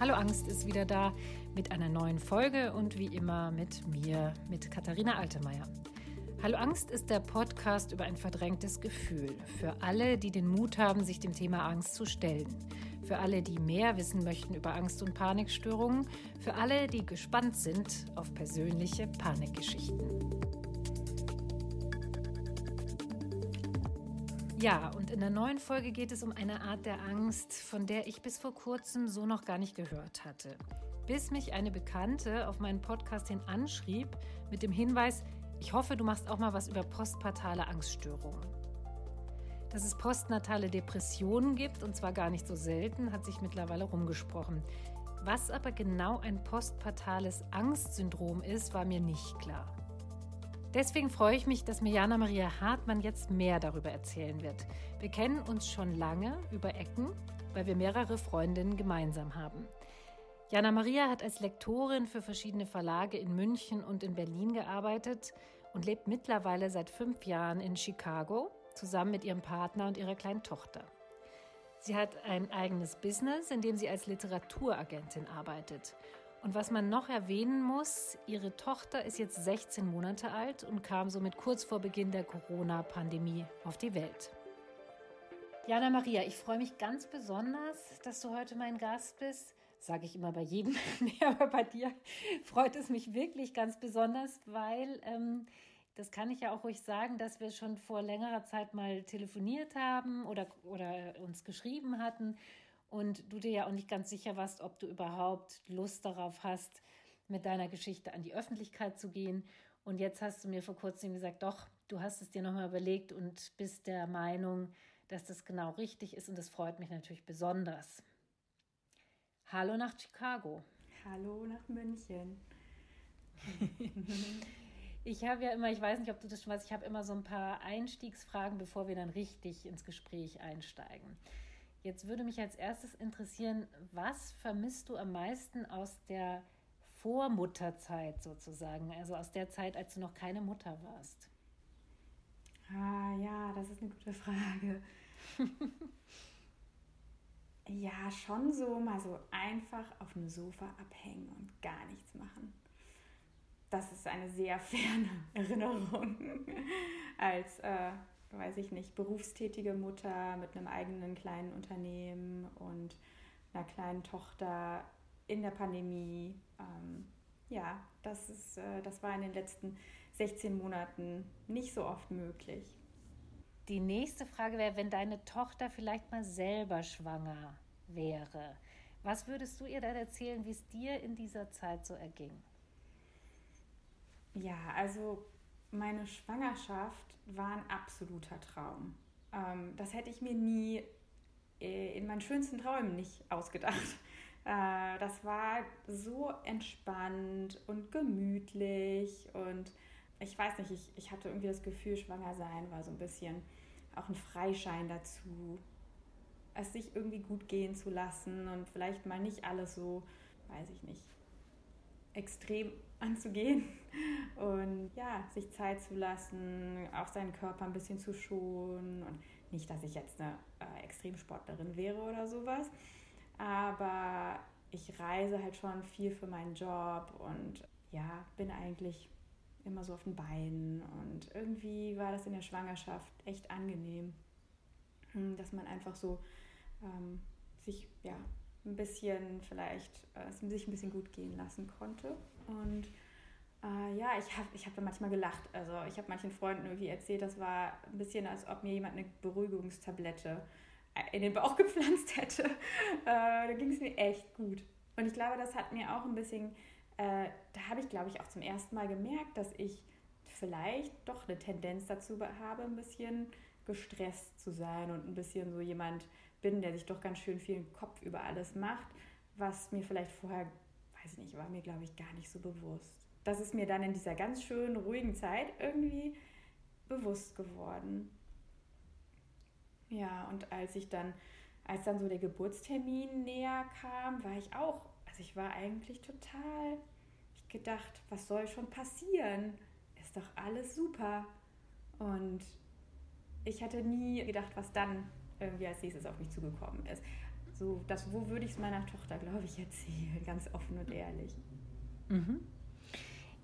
Hallo Angst ist wieder da mit einer neuen Folge und wie immer mit mir, mit Katharina Altemeyer. Hallo Angst ist der Podcast über ein verdrängtes Gefühl. Für alle, die den Mut haben, sich dem Thema Angst zu stellen. Für alle, die mehr wissen möchten über Angst- und Panikstörungen. Für alle, die gespannt sind auf persönliche Panikgeschichten. Ja, und in der neuen Folge geht es um eine Art der Angst, von der ich bis vor kurzem so noch gar nicht gehört hatte. Bis mich eine Bekannte auf meinen Podcast hin anschrieb mit dem Hinweis, ich hoffe, du machst auch mal was über postpartale Angststörungen. Dass es postnatale Depressionen gibt, und zwar gar nicht so selten, hat sich mittlerweile rumgesprochen. Was aber genau ein postpartales Angstsyndrom ist, war mir nicht klar. Deswegen freue ich mich, dass mir Jana Maria Hartmann jetzt mehr darüber erzählen wird. Wir kennen uns schon lange über Ecken, weil wir mehrere Freundinnen gemeinsam haben. Jana Maria hat als Lektorin für verschiedene Verlage in München und in Berlin gearbeitet und lebt mittlerweile seit fünf Jahren in Chicago zusammen mit ihrem Partner und ihrer kleinen Tochter. Sie hat ein eigenes Business, in dem sie als Literaturagentin arbeitet und was man noch erwähnen muss, ihre Tochter ist jetzt 16 Monate alt und kam somit kurz vor Beginn der Corona-Pandemie auf die Welt. Jana Maria, ich freue mich ganz besonders, dass du heute mein Gast bist. Sage ich immer bei jedem, aber bei dir freut es mich wirklich ganz besonders, weil ähm, das kann ich ja auch ruhig sagen, dass wir schon vor längerer Zeit mal telefoniert haben oder, oder uns geschrieben hatten und du dir ja auch nicht ganz sicher warst, ob du überhaupt Lust darauf hast, mit deiner Geschichte an die Öffentlichkeit zu gehen. Und jetzt hast du mir vor kurzem gesagt, doch, du hast es dir nochmal überlegt und bist der Meinung, dass das genau richtig ist und das freut mich natürlich besonders. Hallo nach Chicago. Hallo nach München. ich habe ja immer, ich weiß nicht, ob du das schon weißt, ich habe immer so ein paar Einstiegsfragen, bevor wir dann richtig ins Gespräch einsteigen. Jetzt würde mich als erstes interessieren, was vermisst du am meisten aus der Vormutterzeit sozusagen, also aus der Zeit, als du noch keine Mutter warst? Ah ja, das ist eine gute Frage. ja, schon so mal so einfach auf dem Sofa abhängen und gar nichts machen. Das ist eine sehr ferne Erinnerung als äh, weiß ich nicht, berufstätige Mutter mit einem eigenen kleinen Unternehmen und einer kleinen Tochter in der Pandemie. Ähm, ja, das, ist, äh, das war in den letzten 16 Monaten nicht so oft möglich. Die nächste Frage wäre, wenn deine Tochter vielleicht mal selber schwanger wäre, was würdest du ihr dann erzählen, wie es dir in dieser Zeit so erging? Ja, also meine Schwangerschaft war ein absoluter Traum. Ähm, das hätte ich mir nie äh, in meinen schönsten Träumen nicht ausgedacht. Äh, das war so entspannt und gemütlich und ich weiß nicht, ich, ich hatte irgendwie das Gefühl, schwanger sein war so ein bisschen auch ein Freischein dazu, es sich irgendwie gut gehen zu lassen und vielleicht mal nicht alles so, weiß ich nicht, extrem anzugehen und ja, sich Zeit zu lassen, auch seinen Körper ein bisschen zu schonen und nicht, dass ich jetzt eine äh, Extremsportlerin wäre oder sowas, aber ich reise halt schon viel für meinen Job und ja, bin eigentlich immer so auf den Beinen und irgendwie war das in der Schwangerschaft echt angenehm, hm, dass man einfach so ähm, sich ja ein bisschen vielleicht äh, sich ein bisschen gut gehen lassen konnte. Und äh, ja, ich habe ich hab da manchmal gelacht. Also ich habe manchen Freunden irgendwie erzählt, das war ein bisschen, als ob mir jemand eine Beruhigungstablette in den Bauch gepflanzt hätte. Äh, da ging es mir echt gut. Und ich glaube, das hat mir auch ein bisschen, äh, da habe ich, glaube ich, auch zum ersten Mal gemerkt, dass ich vielleicht doch eine Tendenz dazu habe, ein bisschen gestresst zu sein und ein bisschen so jemand bin, der sich doch ganz schön viel Kopf über alles macht, was mir vielleicht vorher, weiß ich nicht, war mir, glaube ich, gar nicht so bewusst. Das ist mir dann in dieser ganz schönen, ruhigen Zeit irgendwie bewusst geworden. Ja, und als ich dann, als dann so der Geburtstermin näher kam, war ich auch, also ich war eigentlich total, ich gedacht, was soll schon passieren? Ist doch alles super. Und ich hatte nie gedacht, was dann irgendwie als nächstes auf mich zugekommen ist. So, das, wo würde ich es meiner Tochter, glaube ich, erzählen, ganz offen und ehrlich. Mhm.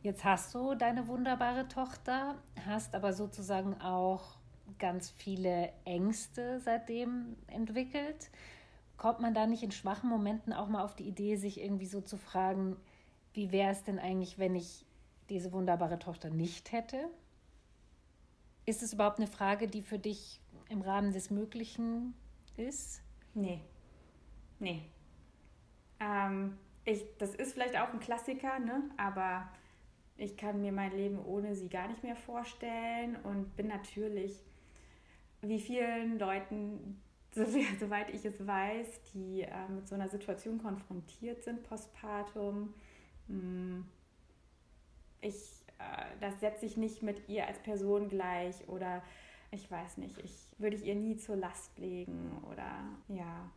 Jetzt hast du deine wunderbare Tochter, hast aber sozusagen auch ganz viele Ängste seitdem entwickelt. Kommt man da nicht in schwachen Momenten auch mal auf die Idee, sich irgendwie so zu fragen, wie wäre es denn eigentlich, wenn ich diese wunderbare Tochter nicht hätte? Ist es überhaupt eine Frage, die für dich im Rahmen des Möglichen ist? Nee. Nee. Ähm, ich, das ist vielleicht auch ein Klassiker, ne? aber ich kann mir mein Leben ohne sie gar nicht mehr vorstellen und bin natürlich, wie vielen Leuten, so, soweit ich es weiß, die äh, mit so einer Situation konfrontiert sind, postpartum, hm, ich, äh, das setze ich nicht mit ihr als Person gleich oder ich weiß nicht, ich würde ich ihr nie zur Last legen oder ja,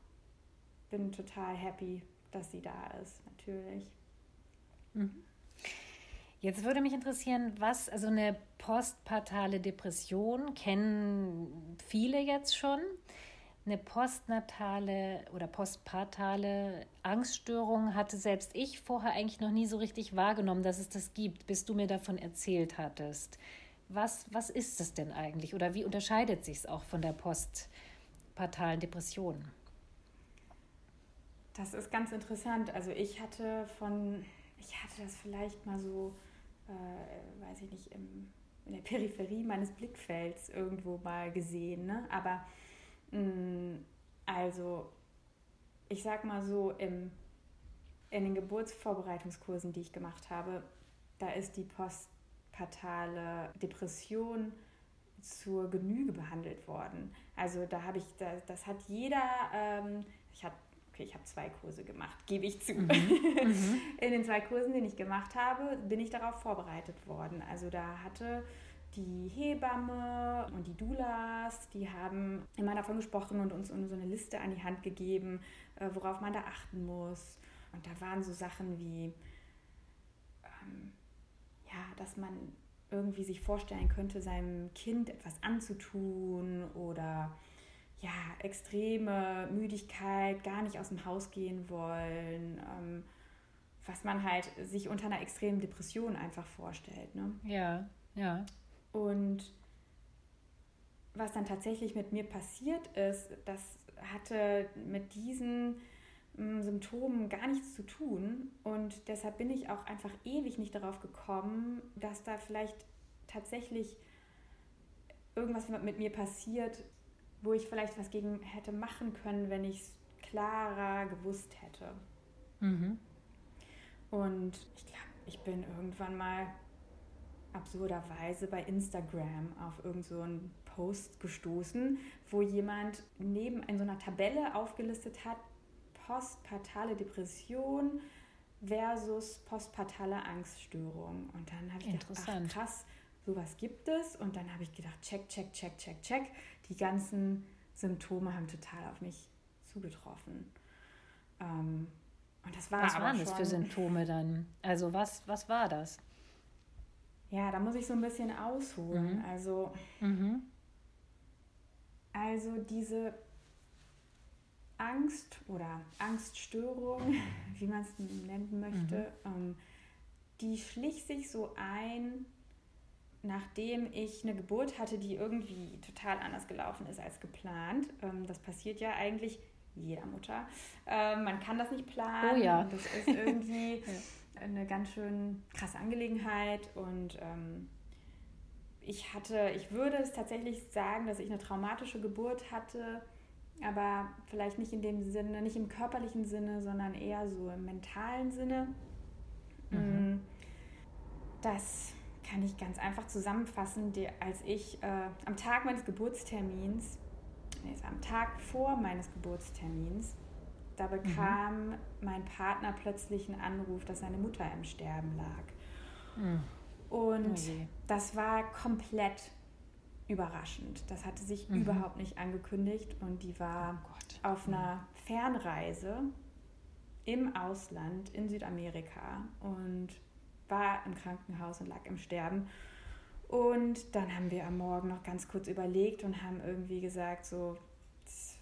bin total happy, dass sie da ist, natürlich. Mhm. Jetzt würde mich interessieren, was, also eine postpartale Depression kennen viele jetzt schon. Eine postnatale oder postpartale Angststörung hatte selbst ich vorher eigentlich noch nie so richtig wahrgenommen, dass es das gibt, bis du mir davon erzählt hattest. Was, was ist es denn eigentlich oder wie unterscheidet sich es auch von der postpartalen Depression? Das ist ganz interessant. Also ich hatte von, ich hatte das vielleicht mal so, äh, weiß ich nicht, im, in der Peripherie meines Blickfelds irgendwo mal gesehen. Ne? Aber mh, mm, also ich sag mal so, im, in den Geburtsvorbereitungskursen, die ich gemacht habe, da ist die postpartale Depression zur Genüge behandelt worden. Also da habe ich, das, das hat jeder, ähm, ich habe okay, ich habe zwei Kurse gemacht, gebe ich zu. Mhm. Mhm. In den zwei Kursen, die ich gemacht habe, bin ich darauf vorbereitet worden. Also da hatte die Hebamme und die Doulas, die haben immer davon gesprochen und uns so eine Liste an die Hand gegeben, äh, worauf man da achten muss. Und da waren so Sachen wie, ähm, ja, dass man irgendwie sich vorstellen könnte, seinem Kind etwas anzutun oder ja, extreme Müdigkeit, gar nicht aus dem Haus gehen wollen, ähm, was man halt sich unter einer extremen Depression einfach vorstellt. Ne? Ja, ja. Und was dann tatsächlich mit mir passiert ist, das hatte mit diesen Symptomen gar nichts zu tun. Und deshalb bin ich auch einfach ewig nicht darauf gekommen, dass da vielleicht tatsächlich irgendwas mit mir passiert, wo ich vielleicht was gegen hätte machen können, wenn ich es klarer gewusst hätte. Mhm. Und ich glaube, ich bin irgendwann mal absurderweise bei Instagram auf irgendeinen so Post gestoßen, wo jemand neben in so einer Tabelle aufgelistet hat, postpartale Depression versus postpartale Angststörung. Und dann habe ich gedacht, ach, krass, sowas gibt es. Und dann habe ich gedacht, check, check, check, check, check. Die ganzen Symptome haben total auf mich zugetroffen. Ähm, und das war was waren das für Symptome dann? Also was, was war das? Ja, da muss ich so ein bisschen ausholen. Mhm. Also, mhm. also diese Angst oder Angststörung, wie man es nennen möchte, mhm. ähm, die schlich sich so ein nachdem ich eine Geburt hatte, die irgendwie total anders gelaufen ist als geplant. Ähm, das passiert ja eigentlich jeder Mutter. Ähm, man kann das nicht planen. Oh ja. Das ist irgendwie ja. eine ganz schön krasse Angelegenheit und ich hatte, ich würde es tatsächlich sagen, dass ich eine traumatische Geburt hatte, aber vielleicht nicht in dem Sinne, nicht im körperlichen Sinne, sondern eher so im mentalen Sinne. Mhm. Mm, das kann ich ganz einfach zusammenfassen, als ich äh, am Tag meines Geburtstermins, nee, am Tag vor meines Geburtstermins, da bekam mhm. mein Partner plötzlich einen Anruf, dass seine Mutter im Sterben lag. Mhm. Und oh das war komplett überraschend. Das hatte sich mhm. überhaupt nicht angekündigt und die war oh auf einer Fernreise im Ausland in Südamerika und war im Krankenhaus und lag im Sterben. Und dann haben wir am Morgen noch ganz kurz überlegt und haben irgendwie gesagt, so,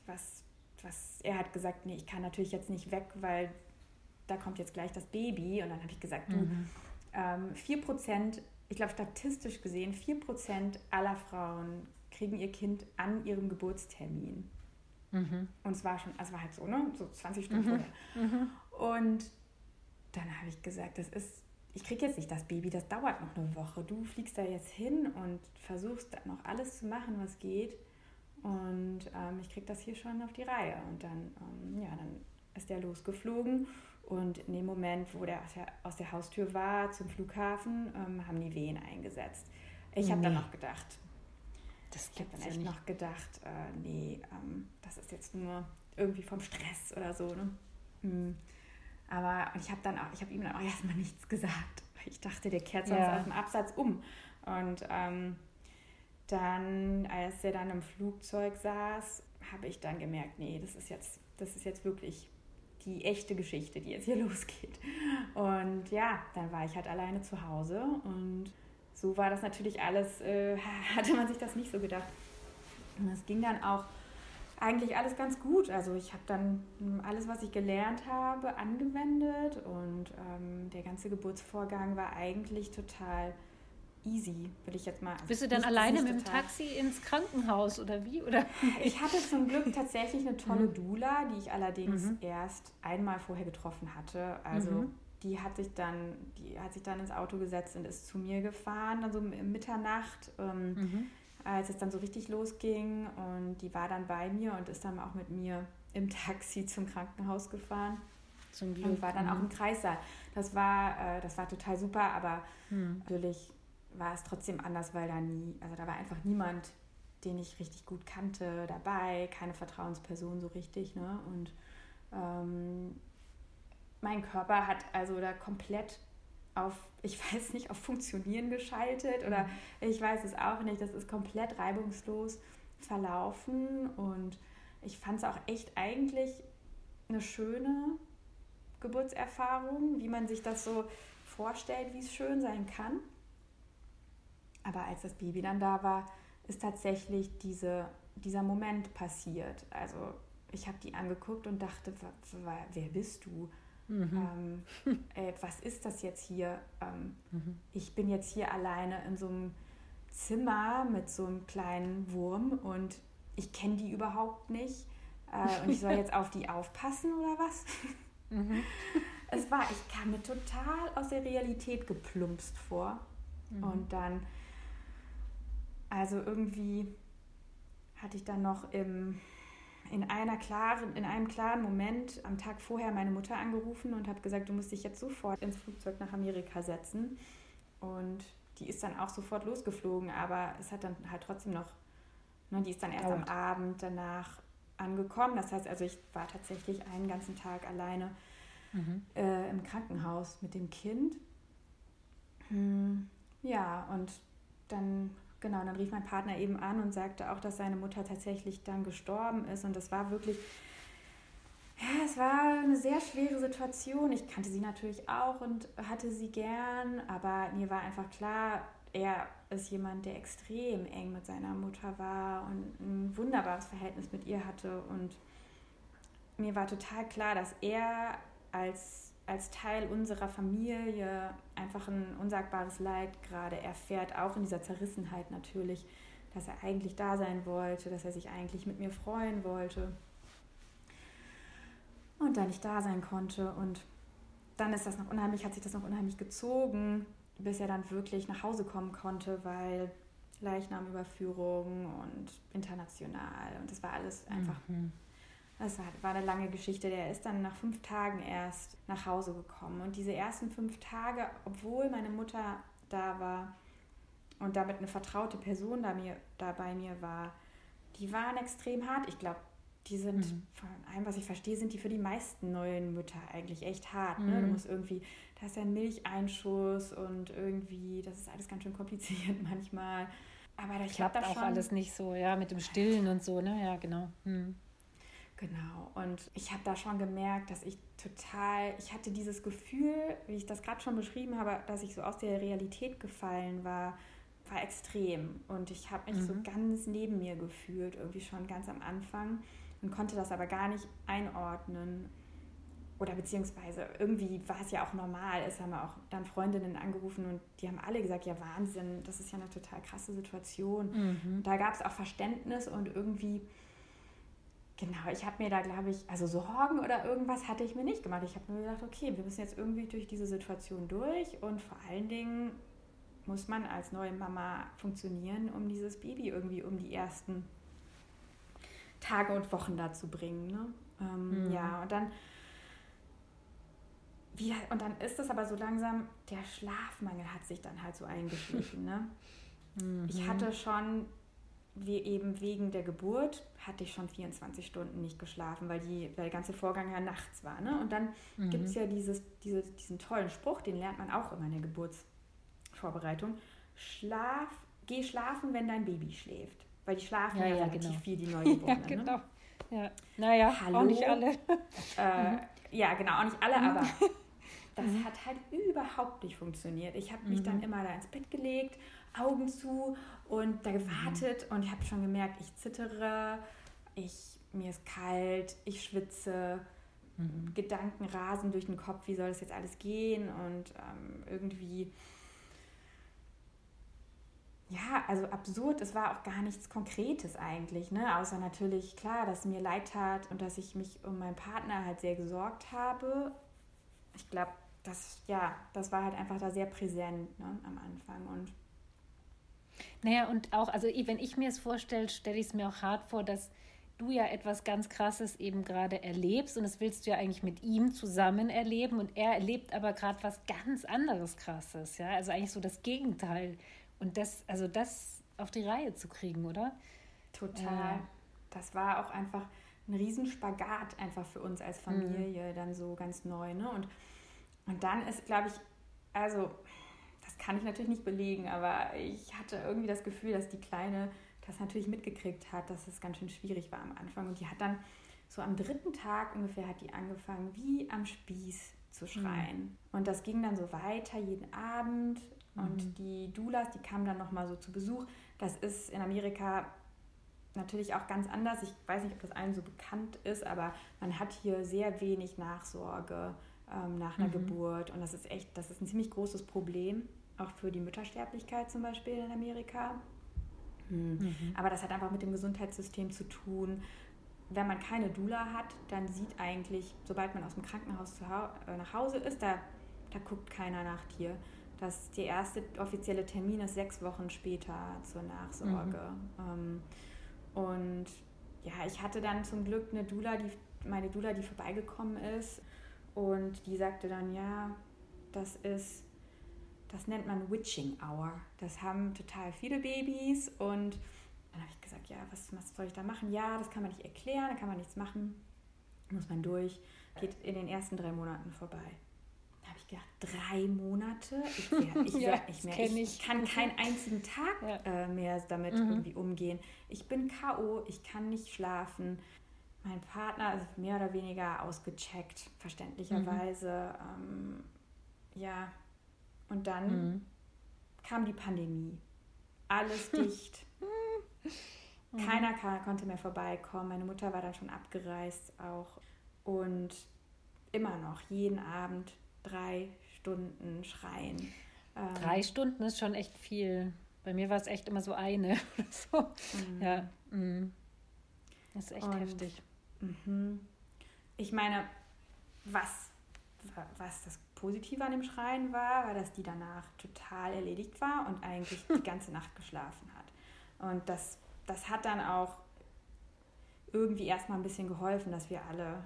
was, was er hat gesagt, nee, ich kann natürlich jetzt nicht weg, weil da kommt jetzt gleich das Baby. Und dann habe ich gesagt, du, mhm. ähm, 4%, ich glaube statistisch gesehen, 4% aller Frauen kriegen ihr Kind an ihrem Geburtstermin. Mhm. Und es war schon, also war halt so, ne? So 20 Stunden mhm. vorher. Mhm. Und dann habe ich gesagt, das ist, ich kriege jetzt nicht das Baby, das dauert noch eine Woche. Du fliegst da jetzt hin und versuchst dann noch alles zu machen, was geht. Und ähm, ich kriege das hier schon auf die Reihe. Und dann, ähm, ja, dann ist der losgeflogen. Und in dem Moment, wo der aus der, aus der Haustür war zum Flughafen, ähm, haben die Wehen eingesetzt. Ich habe nee. dann noch gedacht, das ich habe dann echt ja noch gedacht, äh, nee, ähm, das ist jetzt nur irgendwie vom Stress oder so. Ne? Hm. Aber ich habe dann auch, ich habe ihm dann auch erstmal nichts gesagt. Ich dachte, der kehrt sonst ja. aus dem Absatz um. Und ähm, dann, als er dann im Flugzeug saß, habe ich dann gemerkt, nee, das ist jetzt, das ist jetzt wirklich die echte Geschichte, die jetzt hier losgeht. Und ja, dann war ich halt alleine zu Hause und so war das natürlich alles, äh, hatte man sich das nicht so gedacht. Und es ging dann auch eigentlich alles ganz gut. Also ich habe dann hm, alles, was ich gelernt habe, angewendet und ähm, der ganze Geburtsvorgang war eigentlich total easy, würde ich jetzt mal. Also Bist du dann alleine mit dem Taxi ins Krankenhaus oder wie? Oder? Ich hatte zum Glück tatsächlich eine tolle mhm. Doula, die ich allerdings mhm. erst einmal vorher getroffen hatte. Also mhm. die hat sich dann, die hat sich dann ins Auto gesetzt und ist zu mir gefahren, dann so um Mitternacht. Ähm, mhm. als es dann so richtig losging und die war dann bei mir und ist dann auch mit mir im Taxi zum Krankenhaus gefahren. Zum Glück. Und war dann auch mhm. im Kreissaal. Das war, äh, das war total super, aber mhm. natürlich war es trotzdem anders, weil da nie, also da war einfach niemand, den ich richtig gut kannte, dabei, keine Vertrauensperson so richtig, ne? Und ähm, mein Körper hat also da komplett auf, ich weiß nicht, auf Funktionieren geschaltet oder mhm. ich weiß es auch nicht. Das ist komplett reibungslos verlaufen und ich fand es auch echt eigentlich eine schöne Geburtserfahrung, wie man sich das so vorstellt, wie es schön sein kann. Aber als das Baby dann da war, ist tatsächlich diese, dieser Moment passiert. Also ich habe die angeguckt und dachte, wer bist du? Mhm. Ähm, äh, was ist das jetzt hier? Ähm, mhm. Ich bin jetzt hier alleine in so einem Zimmer mit so einem kleinen Wurm und ich kenne die überhaupt nicht. Äh, und ich soll jetzt auf die aufpassen oder was? Mhm. Es war, ich kam mir total aus der Realität geplumpst vor. Mhm. Und dann also irgendwie hatte ich dann noch im, in, einer klaren, in einem klaren Moment am Tag vorher meine Mutter angerufen und habe gesagt, du musst dich jetzt sofort ins Flugzeug nach Amerika setzen. Und die ist dann auch sofort losgeflogen, aber es hat dann halt trotzdem noch, ne, die ist dann erst oh. am Abend danach angekommen. Das heißt also, ich war tatsächlich einen ganzen Tag alleine mhm. äh, im Krankenhaus mit dem Kind. Hm, ja, und dann genau, dann rief mein Partner eben an und sagte auch, dass seine Mutter tatsächlich dann gestorben ist. Und das war wirklich, ja, es war eine sehr schwere Situation. Ich kannte sie natürlich auch und hatte sie gern, aber mir war einfach klar, er ist jemand, der extrem eng mit seiner Mutter war und ein wunderbares Verhältnis mit ihr hatte. Und mir war total klar, dass er als als Teil unserer Familie einfach ein unsagbares Leid gerade erfährt, auch in dieser Zerrissenheit natürlich, dass er eigentlich da sein wollte, dass er sich eigentlich mit mir freuen wollte und dann nicht da sein konnte. Und dann ist das noch unheimlich, hat sich das noch unheimlich gezogen, bis er dann wirklich nach Hause kommen konnte, weil Leichnamüberführung und international und das war alles einfach mhm. Das war eine lange Geschichte. Der ist dann nach fünf Tagen erst nach Hause gekommen. Und diese ersten fünf Tage, obwohl meine Mutter da war und damit eine vertraute Person da, mir, da bei mir war, die waren extrem hart. Ich glaube, die sind, mhm. von allem, was ich verstehe, sind die für die meisten neuen Mütter eigentlich echt hart. Mhm. Ne? Du mhm. musst irgendwie, da ist ja ein Milcheinschuss und irgendwie, das ist alles ganz schön kompliziert manchmal. Aber da klappt auch schon, alles nicht so, ja, mit dem Stillen und so, ne? Ja, genau. Mhm. Genau. Und ich habe da schon gemerkt, dass ich total, ich hatte dieses Gefühl, wie ich das gerade schon beschrieben habe, dass ich so aus der Realität gefallen war, war extrem. Und ich habe mich mhm. so ganz neben mir gefühlt, irgendwie schon ganz am Anfang. und konnte das aber gar nicht einordnen. Oder beziehungsweise irgendwie war es ja auch normal. Es haben auch dann Freundinnen angerufen und die haben alle gesagt, ja Wahnsinn, das ist ja eine total krasse Situation. Mhm. Da gab es auch Verständnis und irgendwie, genau, ich habe mir da, glaube ich, also Sorgen oder irgendwas hatte ich mir nicht gemacht. Ich habe mir gedacht, okay, wir müssen jetzt irgendwie durch diese Situation durch und vor allen Dingen muss man als neue Mama funktionieren, um dieses Baby irgendwie um die ersten Tage und Wochen da zu bringen. Ne? Ähm, mhm. Ja, und dann wie, und dann ist es aber so langsam, der Schlafmangel hat sich dann halt so eingeschlichen. Ne? Mhm. Ich hatte schon, wie eben wegen der Geburt, hatte ich schon 24 Stunden nicht geschlafen, weil, die, weil der ganze Vorgang ja nachts war. Ne? Und dann mhm. gibt es ja dieses, diese, diesen tollen Spruch, den lernt man auch immer in der Geburtsvorbereitung. Schlaf, geh schlafen, wenn dein Baby schläft. Weil die schlafen ja, ja, ja relativ genau. viel, die Neugeborenen. ja, ne? genau. Ne? Ja. Naja, Hallo? auch nicht alle. äh, ja, genau, auch nicht alle, aber das mhm. hat halt überhaupt nicht funktioniert. Ich habe mich mhm. dann immer da ins Bett gelegt, Augen zu und da gewartet mhm. und ich habe schon gemerkt, ich zittere, ich, mir ist kalt, ich schwitze, mhm. Gedanken rasen durch den Kopf, wie soll das jetzt alles gehen und ähm, irgendwie ja, also absurd, es war auch gar nichts Konkretes eigentlich, ne? Außer natürlich, klar, dass es mir leid tat und dass ich mich um meinen Partner halt sehr gesorgt habe. Ich glaube, das, ja, das war halt einfach da sehr präsent ne, am Anfang. Und naja, und auch, also wenn ich mir es vorstelle, stelle ich es mir auch hart vor, dass du ja etwas ganz Krasses eben gerade erlebst und das willst du ja eigentlich mit ihm zusammen erleben und er erlebt aber gerade was ganz anderes Krasses, ja, also eigentlich so das Gegenteil und das, also das auf die Reihe zu kriegen, oder? Total. Äh, das war auch einfach ein Riesenspagat einfach für uns als Familie, mhm. dann so ganz neu, ne, und und dann ist, glaube ich, also kann ich natürlich nicht belegen, aber ich hatte irgendwie das Gefühl, dass die Kleine das natürlich mitgekriegt hat, dass es ganz schön schwierig war am Anfang. Und die hat dann so am dritten Tag ungefähr hat die angefangen, wie am Spieß zu schreien. Mhm. Und das ging dann so weiter jeden Abend. Und mhm. die Doulas, die kamen dann nochmal so zu Besuch. Das ist in Amerika natürlich auch ganz anders. Ich weiß nicht, ob das allen so bekannt ist, aber man hat hier sehr wenig Nachsorge ähm, nach einer mhm. Geburt. Und das ist echt, das ist ein ziemlich großes Problem, auch für die Müttersterblichkeit zum Beispiel in Amerika. Mhm. Mhm. Aber das hat einfach mit dem Gesundheitssystem zu tun. Wenn man keine Dula hat, dann sieht eigentlich, sobald man aus dem Krankenhaus zu hau äh, nach Hause ist, da, da guckt keiner nach dir. Das, der erste offizielle Termin ist sechs Wochen später zur Nachsorge. Mhm. Ähm, und ja, ich hatte dann zum Glück eine Dula, die, meine Dula, die vorbeigekommen ist und die sagte dann, ja, das ist, das nennt man Witching Hour. Das haben total viele Babys. Und dann habe ich gesagt, ja, was, was soll ich da machen? Ja, das kann man nicht erklären, da kann man nichts machen. Muss man durch. Geht in den ersten drei Monaten vorbei. Da habe ich gedacht, drei Monate? Ich, wär, ich, wär, ich, mehr, ich, ich kann keinen einzigen Tag ja. äh, mehr damit mhm. irgendwie umgehen. Ich bin K.O., ich kann nicht schlafen mein Partner ist mehr oder weniger ausgecheckt, verständlicherweise. Mhm. Ähm, ja, und dann mhm. kam die Pandemie. Alles dicht. Mhm. Keiner kann, konnte mehr vorbeikommen. Meine Mutter war dann schon abgereist auch. Und immer noch, jeden Abend drei Stunden schreien. Ähm, drei Stunden ist schon echt viel. Bei mir war es echt immer so eine so. Mhm. Ja. Mhm. Das ist echt und heftig. Mhm. Ich meine, was, was das Positive an dem Schreien war, war, dass die danach total erledigt war und eigentlich die ganze Nacht geschlafen hat. Und das, das hat dann auch irgendwie erstmal ein bisschen geholfen, dass wir alle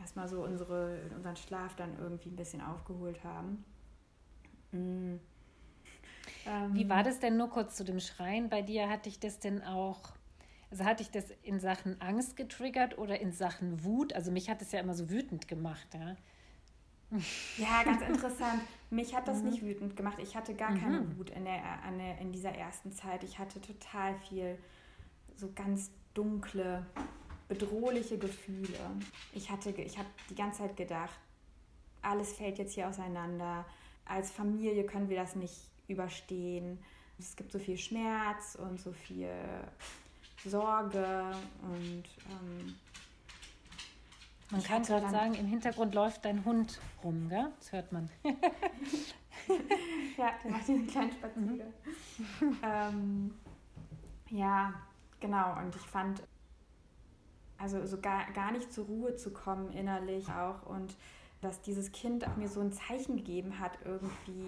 erstmal so unsere, unseren Schlaf dann irgendwie ein bisschen aufgeholt haben. Mhm. Wie war das denn nur kurz zu dem Schreien? Bei dir hatte ich das denn auch also hatte ich das in Sachen Angst getriggert oder in Sachen Wut? Also mich hat es ja immer so wütend gemacht, ja. Ja, ganz interessant. Mich hat das mhm. nicht wütend gemacht. Ich hatte gar mhm. keine Wut in, der, der, in dieser ersten Zeit. Ich hatte total viel so ganz dunkle, bedrohliche Gefühle. Ich, hatte, ich habe die ganze Zeit gedacht, alles fällt jetzt hier auseinander. Als Familie können wir das nicht überstehen. Es gibt so viel Schmerz und so viel Sorge und ähm, Man kann gerade sagen, im Hintergrund läuft dein Hund rum, gell? Das hört man. ja, der macht diesen kleinen Spaziergang. Mhm. ähm, ja, genau. Und ich fand, also so gar, gar nicht zur Ruhe zu kommen innerlich auch und dass dieses Kind auch mir so ein Zeichen gegeben hat, irgendwie,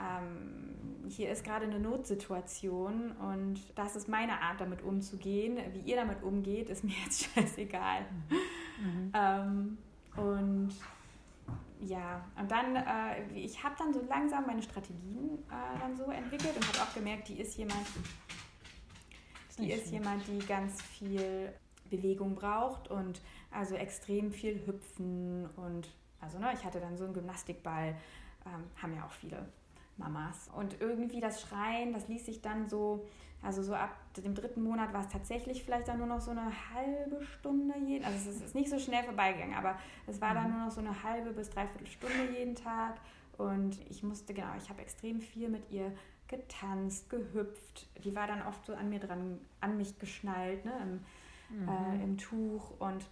ähm, hier ist gerade eine Notsituation und das ist meine Art, damit umzugehen. Wie ihr damit umgeht, ist mir jetzt scheißegal. Mhm. Ähm, und ja, und dann, äh, ich habe dann so langsam meine Strategien äh, dann so entwickelt und habe auch gemerkt, die ist jemand, die ist jemand, die ganz viel Bewegung braucht und also extrem viel hüpfen und also ne, ich hatte dann so einen Gymnastikball, ähm, haben ja auch viele Mamas. Und irgendwie das Schreien, das ließ sich dann so, also so ab dem dritten Monat war es tatsächlich vielleicht dann nur noch so eine halbe Stunde jeden, also es ist nicht so schnell vorbeigegangen, aber es war dann mhm. nur noch so eine halbe bis dreiviertel Stunde jeden Tag. Und ich musste, genau, ich habe extrem viel mit ihr getanzt, gehüpft. Die war dann oft so an mir dran, an mich geschnallt, ne, im, mhm. äh, im Tuch. Und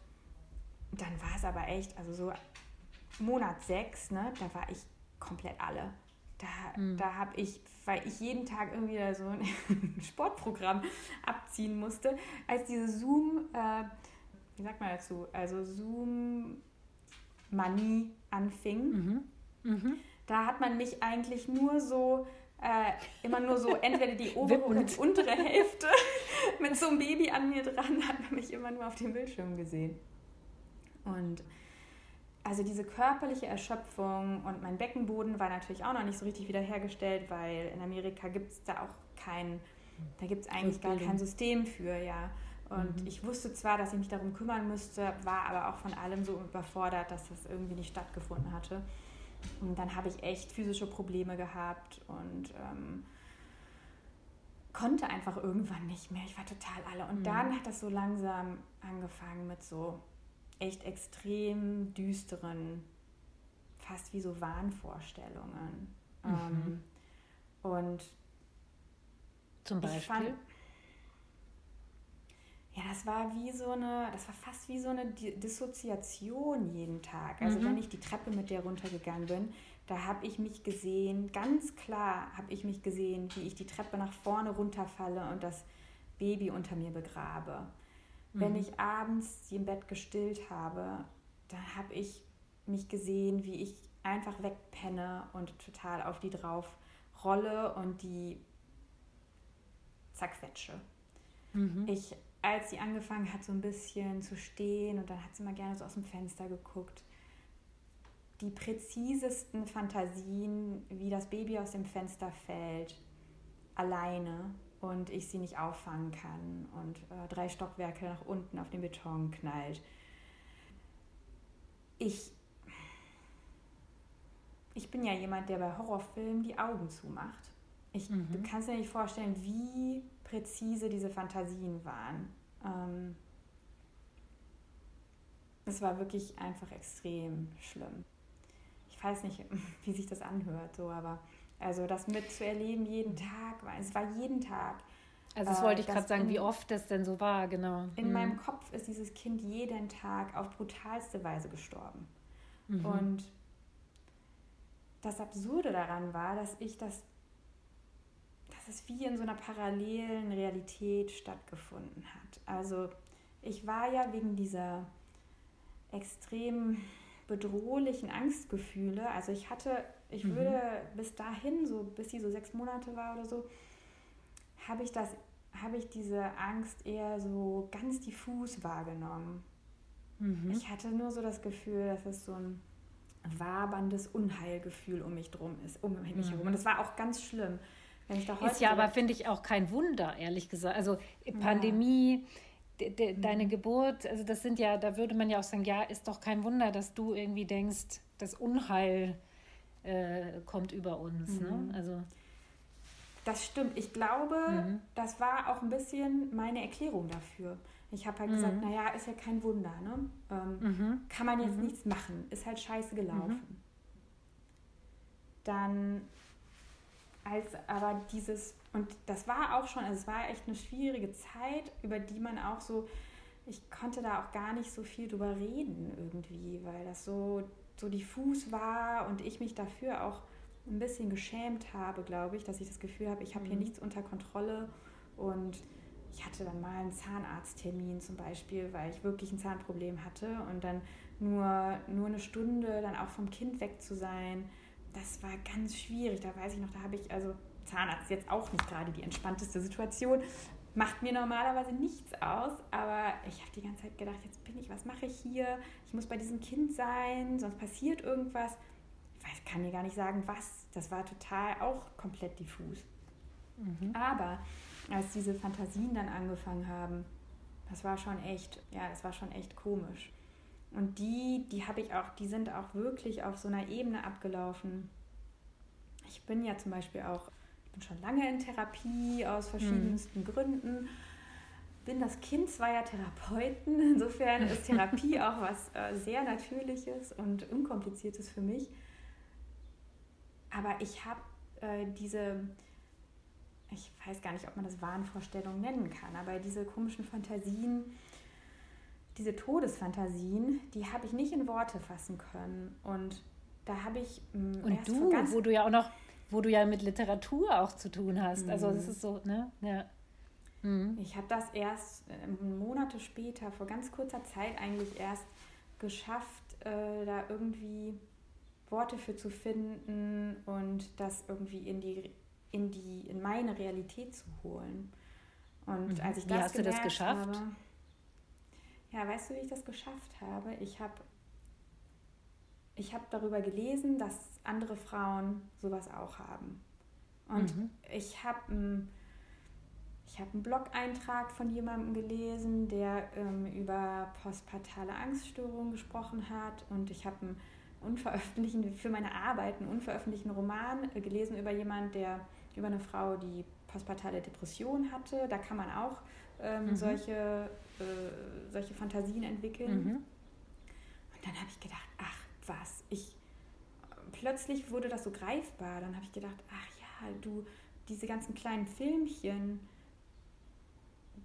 dann war es aber echt, also so Monat sechs, ne, da war ich komplett alle. Da, mhm. da habe ich, weil ich jeden Tag irgendwie so ein Sportprogramm abziehen musste, als diese Zoom, äh, wie sagt man dazu, also Zoom-Manie anfing, mhm. Mhm. da hat man mich eigentlich nur so äh, immer nur so entweder die obere oder die untere Hälfte mit so einem Baby an mir dran, hat man mich immer nur auf dem Bildschirm gesehen. Und also diese körperliche Erschöpfung und mein Beckenboden war natürlich auch noch nicht so richtig wiederhergestellt, weil in Amerika gibt es da auch kein, da gibt es eigentlich gar kein System für, ja. Und mhm. ich wusste zwar, dass ich mich darum kümmern müsste, war aber auch von allem so überfordert, dass das irgendwie nicht stattgefunden hatte. Und dann habe ich echt physische Probleme gehabt und ähm, konnte einfach irgendwann nicht mehr. Ich war total alle. Und mhm. dann hat das so langsam angefangen mit so echt extrem düsteren, fast wie so Wahnvorstellungen. Mhm. Ähm, und zum Beispiel? Fand, ja, das war wie so eine, das war fast wie so eine Dissoziation jeden Tag. Also mhm. wenn ich die Treppe mit der runtergegangen bin, da habe ich mich gesehen, ganz klar habe ich mich gesehen, wie ich die Treppe nach vorne runterfalle und das Baby unter mir begrabe. Wenn mhm. ich abends sie im Bett gestillt habe, dann habe ich mich gesehen, wie ich einfach wegpenne und total auf die drauf rolle und die zerquetsche. Mhm. Ich, als sie angefangen hat, so ein bisschen zu stehen und dann hat sie mal gerne so aus dem Fenster geguckt, die präzisesten Fantasien, wie das Baby aus dem Fenster fällt, alleine und ich sie nicht auffangen kann und äh, drei Stockwerke nach unten auf den Beton knallt. Ich, ich bin ja jemand, der bei Horrorfilmen die Augen zumacht. Ich, mhm. Du kannst dir nicht vorstellen, wie präzise diese Fantasien waren. Ähm, es war wirklich einfach extrem schlimm. Ich weiß nicht, wie sich das anhört, so, aber also das mitzuerleben jeden Tag, es war jeden Tag. Also das wollte ich äh, gerade sagen, in, wie oft das denn so war, genau. In mhm. meinem Kopf ist dieses Kind jeden Tag auf brutalste Weise gestorben. Mhm. Und das Absurde daran war, dass ich das, dass es wie in so einer parallelen Realität stattgefunden hat. Also ich war ja wegen dieser extrem bedrohlichen Angstgefühle, also ich hatte ich mhm. würde bis dahin, so bis sie so sechs Monate war oder so, habe ich das, habe ich diese Angst eher so ganz diffus wahrgenommen. Mhm. Ich hatte nur so das Gefühl, dass es so ein waberndes Unheilgefühl um mich drum ist, um mich mhm. herum. Und das war auch ganz schlimm. Wenn ich da heute ist ja aber, finde ich, auch kein Wunder, ehrlich gesagt. Also Pandemie, ja. de, de, deine mhm. Geburt, also das sind ja, da würde man ja auch sagen, ja, ist doch kein Wunder, dass du irgendwie denkst, das Unheil äh, kommt über uns. Ne? Mhm. Ne? Also das stimmt. Ich glaube, mhm. das war auch ein bisschen meine Erklärung dafür. Ich habe halt mhm. gesagt, naja, ist ja kein Wunder, ne? Ähm, mhm. Kann man jetzt mhm. nichts machen, ist halt scheiße gelaufen. Mhm. Dann, als aber dieses, und das war auch schon, also es war echt eine schwierige Zeit, über die man auch so ich konnte da auch gar nicht so viel drüber reden irgendwie, weil das so, so diffus war und ich mich dafür auch ein bisschen geschämt habe, glaube ich, dass ich das Gefühl habe, ich habe hier mhm. nichts unter Kontrolle und ich hatte dann mal einen Zahnarzttermin zum Beispiel, weil ich wirklich ein Zahnproblem hatte und dann nur, nur eine Stunde dann auch vom Kind weg zu sein, das war ganz schwierig. Da weiß ich noch, da habe ich, also Zahnarzt jetzt auch nicht gerade die entspannteste Situation, macht mir normalerweise nichts aus, aber ich habe die ganze Zeit gedacht, jetzt bin ich, was mache ich hier? Ich muss bei diesem Kind sein, sonst passiert irgendwas. Ich weiß, kann dir gar nicht sagen, was. Das war total auch komplett diffus. Mhm. Aber als diese Fantasien dann angefangen haben, das war schon echt, ja, das war schon echt komisch. Und die, die habe ich auch, die sind auch wirklich auf so einer Ebene abgelaufen. Ich bin ja zum Beispiel auch, bin schon lange in Therapie aus verschiedensten mhm. Gründen. Bin das Kind zweier Therapeuten. Insofern ist Therapie auch was äh, sehr Natürliches und Unkompliziertes für mich. Aber ich habe äh, diese, ich weiß gar nicht, ob man das Wahnvorstellung nennen kann, aber diese komischen Fantasien, diese Todesfantasien, die habe ich nicht in Worte fassen können. Und da habe ich. Mh, mm, Und du, wo du ja auch noch, wo du ja mit Literatur auch zu tun hast. Mhm. Also das ist so, ne? Ja. Mhm. Ich habe das erst äh, Monate später, vor ganz kurzer Zeit eigentlich erst geschafft, äh, da irgendwie Worte für zu finden und das irgendwie in die, in die, in meine Realität zu holen. Und mhm. als ich das Wie hast du das geschafft? Habe, ja, weißt du, wie ich das geschafft habe? Ich habe ich hab darüber gelesen, dass andere Frauen sowas auch haben. Und mhm. ich habe einen hab Blog-Eintrag von jemandem gelesen, der ähm, über postpartale Angststörungen gesprochen hat. Und ich habe einen unveröffentlichten, für meine Arbeit einen unveröffentlichten Roman äh, gelesen über jemanden, der über eine Frau, die postpartale Depression hatte. Da kann man auch ähm, mhm. solche, äh, solche Fantasien entwickeln. Mhm. Und dann habe ich gedacht, ach was, ich plötzlich wurde das so greifbar. Dann habe ich gedacht, ach ja, du, diese ganzen kleinen Filmchen,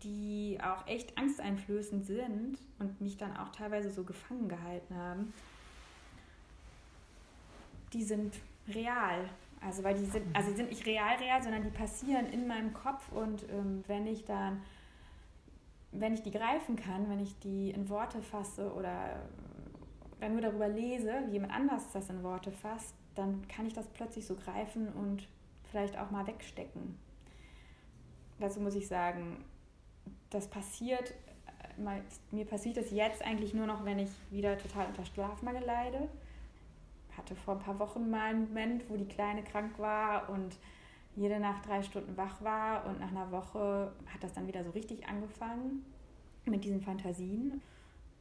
die auch echt angsteinflößend sind und mich dann auch teilweise so gefangen gehalten haben, die sind real. Also weil die sind, also sind nicht real real, sondern die passieren in meinem Kopf und ähm, wenn ich dann wenn ich die greifen kann, wenn ich die in Worte fasse oder dann nur darüber lese, wie jemand anders das in Worte fasst, dann kann ich das plötzlich so greifen und vielleicht auch mal wegstecken. Dazu muss ich sagen, das passiert, mir passiert das jetzt eigentlich nur noch, wenn ich wieder total unter Schlafmangel leide. Ich hatte vor ein paar Wochen mal einen Moment, wo die Kleine krank war und jede Nacht drei Stunden wach war und nach einer Woche hat das dann wieder so richtig angefangen mit diesen Fantasien.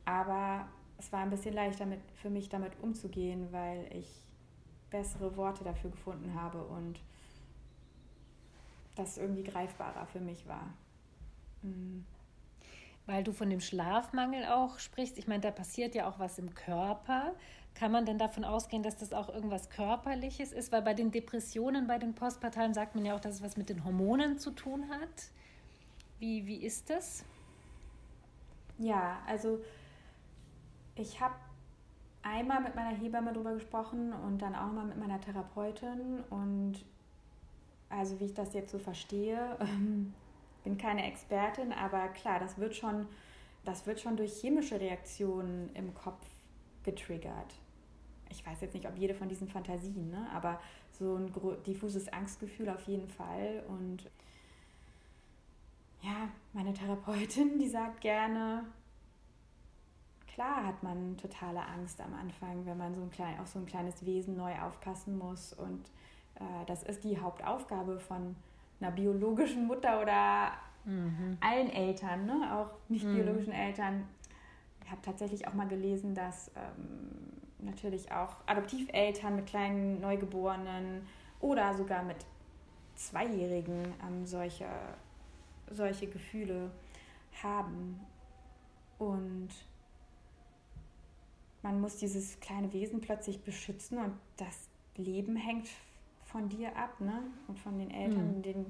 Aber es war ein bisschen leichter mit, für mich damit umzugehen, weil ich bessere Worte dafür gefunden habe und das irgendwie greifbarer für mich war. Mhm. Weil du von dem Schlafmangel auch sprichst. Ich meine, da passiert ja auch was im Körper. Kann man denn davon ausgehen, dass das auch irgendwas Körperliches ist? Weil bei den Depressionen, bei den Postpartalen sagt man ja auch, dass es was mit den Hormonen zu tun hat. Wie, wie ist das? Ja, also ich habe einmal mit meiner Hebamme darüber gesprochen und dann auch mal mit meiner Therapeutin. Und also wie ich das jetzt so verstehe, bin keine Expertin, aber klar, das wird schon, das wird schon durch chemische Reaktionen im Kopf getriggert ich weiß jetzt nicht, ob jede von diesen Fantasien, ne? aber so ein diffuses Angstgefühl auf jeden Fall. Und ja, meine Therapeutin, die sagt gerne, klar hat man totale Angst am Anfang, wenn man so ein klein, auf so ein kleines Wesen neu aufpassen muss. Und äh, das ist die Hauptaufgabe von einer biologischen Mutter oder mhm. allen Eltern, ne? auch nicht mhm. biologischen Eltern. Ich habe tatsächlich auch mal gelesen, dass ähm, natürlich auch Adoptiveltern mit kleinen Neugeborenen oder sogar mit Zweijährigen ähm, solche, solche Gefühle haben. Und man muss dieses kleine Wesen plötzlich beschützen und das Leben hängt von dir ab ne? und von den Eltern, mhm. den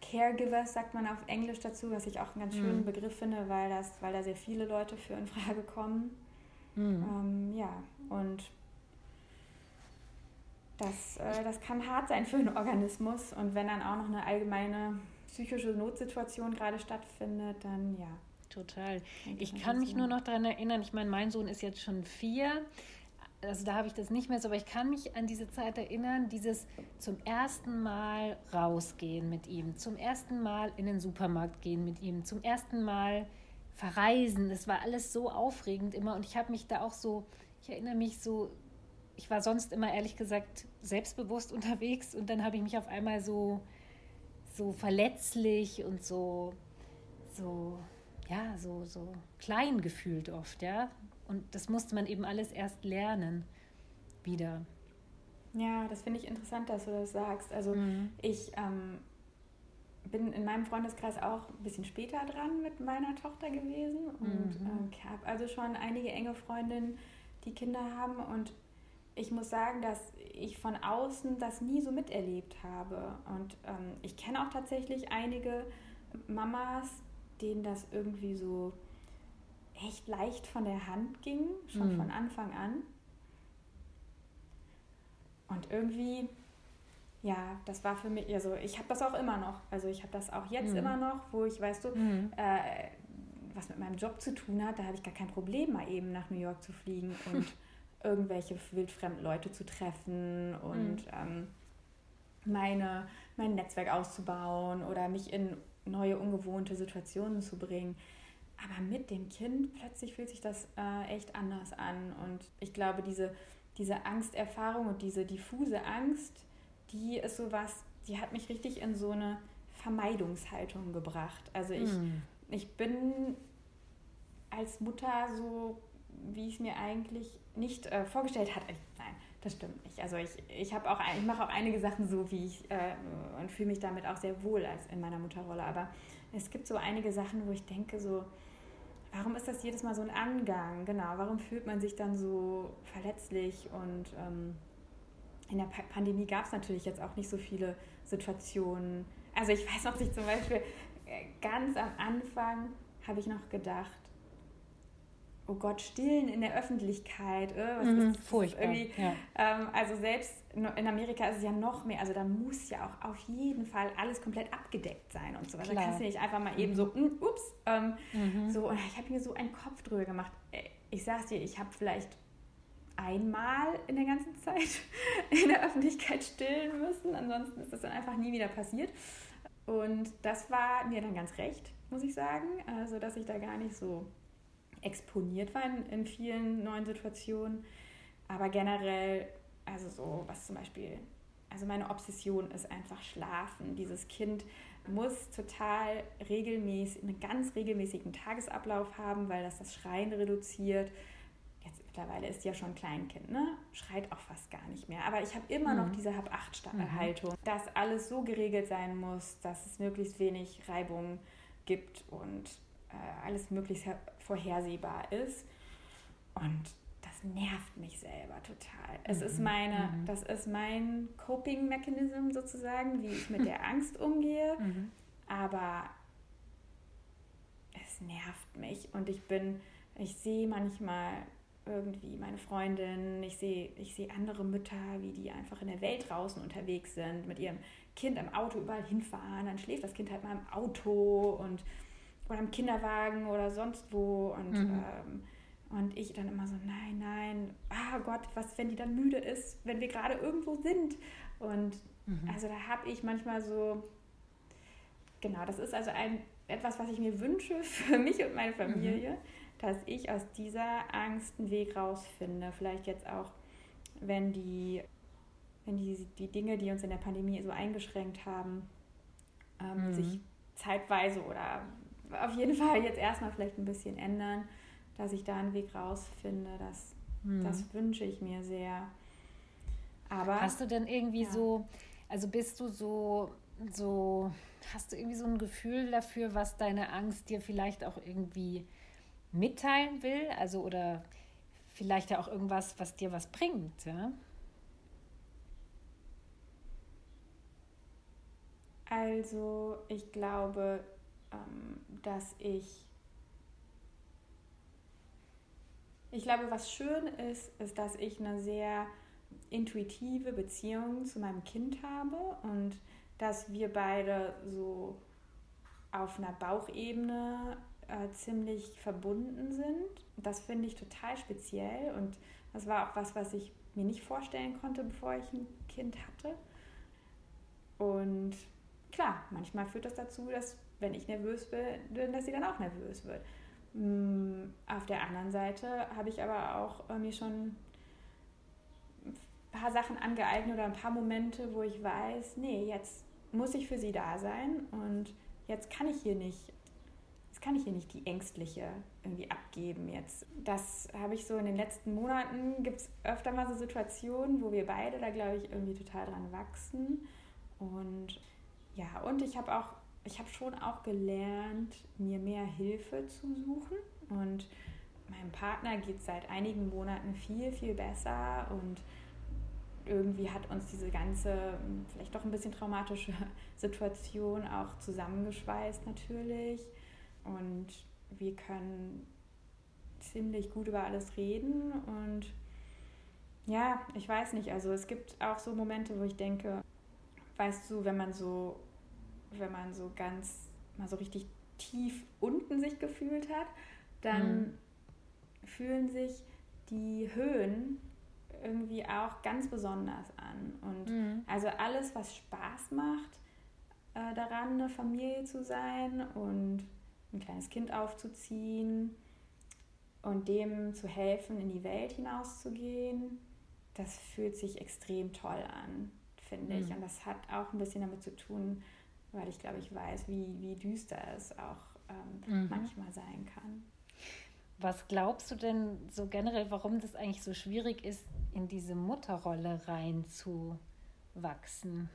Caregivers, sagt man auf Englisch dazu, was ich auch einen ganz schönen mhm. Begriff finde, weil, das, weil da sehr viele Leute für in Frage kommen. Mhm. Ähm, ja, und das, äh, das kann hart sein für einen Organismus. Und wenn dann auch noch eine allgemeine psychische Notsituation gerade stattfindet, dann ja. Total. Ich kann mich nur noch daran erinnern, ich meine, mein Sohn ist jetzt schon vier, also da habe ich das nicht mehr so, aber ich kann mich an diese Zeit erinnern, dieses zum ersten Mal rausgehen mit ihm, zum ersten Mal in den Supermarkt gehen mit ihm, zum ersten Mal verreisen. Das war alles so aufregend immer und ich habe mich da auch so, ich erinnere mich so, ich war sonst immer ehrlich gesagt selbstbewusst unterwegs und dann habe ich mich auf einmal so so verletzlich und so, so, ja, so, so klein gefühlt oft, ja. Und das musste man eben alles erst lernen wieder. Ja, das finde ich interessant, dass du das sagst. Also mhm. ich ähm, bin in meinem Freundeskreis auch ein bisschen später dran mit meiner Tochter gewesen und mhm. äh, habe also schon einige enge Freundinnen, die Kinder haben und ich muss sagen, dass ich von außen das nie so miterlebt habe. Und ähm, ich kenne auch tatsächlich einige Mamas, denen das irgendwie so echt leicht von der Hand ging, schon mhm. von Anfang an. Und irgendwie, ja, das war für mich, also ich habe das auch immer noch. Also ich habe das auch jetzt mhm. immer noch, wo ich, weißt du, mhm. äh, was mit meinem Job zu tun hat, da habe ich gar kein Problem, mal eben nach New York zu fliegen und irgendwelche wildfremden Leute zu treffen und mhm. ähm, meine, mein Netzwerk auszubauen oder mich in neue, ungewohnte Situationen zu bringen. Aber mit dem Kind plötzlich fühlt sich das äh, echt anders an. Und ich glaube, diese, diese Angsterfahrung und diese diffuse Angst, die ist sowas, die hat mich richtig in so eine Vermeidungshaltung gebracht. Also ich, mm. ich bin als Mutter so, wie ich es mir eigentlich nicht äh, vorgestellt hatte. Nein, das stimmt nicht. Also ich, ich auch ich mache auch einige Sachen so, wie ich äh, und fühle mich damit auch sehr wohl als in meiner Mutterrolle. Aber es gibt so einige Sachen, wo ich denke so, warum ist das jedes Mal so ein Angang? Genau, warum fühlt man sich dann so verletzlich und ähm, in der Pandemie gab es natürlich jetzt auch nicht so viele Situationen. Also ich weiß noch, ich zum Beispiel äh, ganz am Anfang habe ich noch gedacht, oh Gott, stillen in der Öffentlichkeit. Äh, was mhm, ist Furchtbar. Irgendwie, ja. ähm, also selbst in Amerika ist es ja noch mehr, also da muss ja auch auf jeden Fall alles komplett abgedeckt sein und so weiter. Da kannst du nicht einfach mal eben so, mhm. mm, ups, ähm, mhm. so, und ich habe mir so einen Kopf drüber gemacht. Äh, ich sag's dir, ich habe vielleicht einmal in der ganzen Zeit in der Öffentlichkeit stillen müssen, ansonsten ist das dann einfach nie wieder passiert. Und das war mir dann ganz recht, muss ich sagen, also dass ich da gar nicht so exponiert war in, in vielen neuen Situationen. Aber generell, also so, was zum Beispiel, also meine Obsession ist einfach Schlafen. Dieses Kind muss total regelmäßig, einen ganz regelmäßigen Tagesablauf haben, weil das das Schreien reduziert. Jetzt mittlerweile ist ja schon ein Kleinkind, ne? Schreit auch fast gar nicht mehr. Aber ich habe immer mhm. noch diese Hab-Acht-Haltung, mhm. dass alles so geregelt sein muss, dass es möglichst wenig Reibung gibt und äh, alles möglichst vorhersehbar ist. Und das nervt mich selber total. Es mhm. ist meine, mhm. das ist mein Coping-Mechanism sozusagen, wie ich mit der Angst umgehe. Mhm. Aber es nervt mich und ich bin, ich sehe manchmal irgendwie meine Freundin, ich sehe, ich sehe andere Mütter, wie die einfach in der Welt draußen unterwegs sind, mit ihrem Kind im Auto überall hinfahren, dann schläft das Kind halt mal im Auto und oder im Kinderwagen oder sonst wo. Und, mhm. ähm, und ich dann immer so, nein, nein, ah Gott, was, wenn die dann müde ist, wenn wir gerade irgendwo sind. Und mhm. also da habe ich manchmal so, genau, das ist also ein, etwas, was ich mir wünsche für mich und meine Familie, mhm. dass ich aus dieser Angst einen Weg rausfinde. Vielleicht jetzt auch, wenn die, wenn die, die Dinge, die uns in der Pandemie so eingeschränkt haben, ähm, mhm. sich zeitweise oder auf jeden Fall jetzt erstmal vielleicht ein bisschen ändern, dass ich da einen Weg rausfinde. Das, hm. das wünsche ich mir sehr. Aber. Hast du denn irgendwie ja. so, also bist du so, so, hast du irgendwie so ein Gefühl dafür, was deine Angst dir vielleicht auch irgendwie mitteilen will? Also, oder vielleicht ja auch irgendwas, was dir was bringt, ja? Also ich glaube, dass ich... Ich glaube, was schön ist, ist, dass ich eine sehr intuitive Beziehung zu meinem Kind habe und dass wir beide so auf einer Bauchebene äh, ziemlich verbunden sind. Das finde ich total speziell und das war auch was, was ich mir nicht vorstellen konnte, bevor ich ein Kind hatte. Und klar, manchmal führt das dazu, dass wenn ich nervös bin, dass sie dann auch nervös wird. Mm, auf der anderen Seite habe ich aber auch äh, mir schon ein paar Sachen angeeignet oder ein paar Momente, wo ich weiß, nee, jetzt muss ich für sie da sein und jetzt kann ich hier nicht jetzt kann ich hier nicht die Ängstliche irgendwie abgeben jetzt. Das habe ich so in den letzten Monaten, gibt es öfter mal so Situationen, wo wir beide da, glaube ich, irgendwie total dran wachsen. Und ja, und ich habe auch, ich habe schon auch gelernt, mir mehr Hilfe zu suchen. Und meinem Partner geht es seit einigen Monaten viel, viel besser und irgendwie hat uns diese ganze, vielleicht doch ein bisschen traumatische Situation auch zusammengeschweißt natürlich. Und wir können ziemlich gut über alles reden. Und ja, ich weiß nicht, also es gibt auch so Momente, wo ich denke, weißt du, wenn man so, wenn man so ganz, mal so richtig tief unten sich gefühlt hat, dann mhm. fühlen sich die Höhen irgendwie auch ganz besonders an. Und mhm. also alles, was Spaß macht, äh, daran eine Familie zu sein und ein kleines Kind aufzuziehen und dem zu helfen, in die Welt hinauszugehen, das fühlt sich extrem toll an, finde mhm. ich. Und das hat auch ein bisschen damit zu tun, weil ich glaube, ich weiß, wie, wie düster es auch ähm, mhm. manchmal sein kann. Was glaubst du denn so generell, warum das eigentlich so schwierig ist, in diese Mutterrolle reinzuwachsen?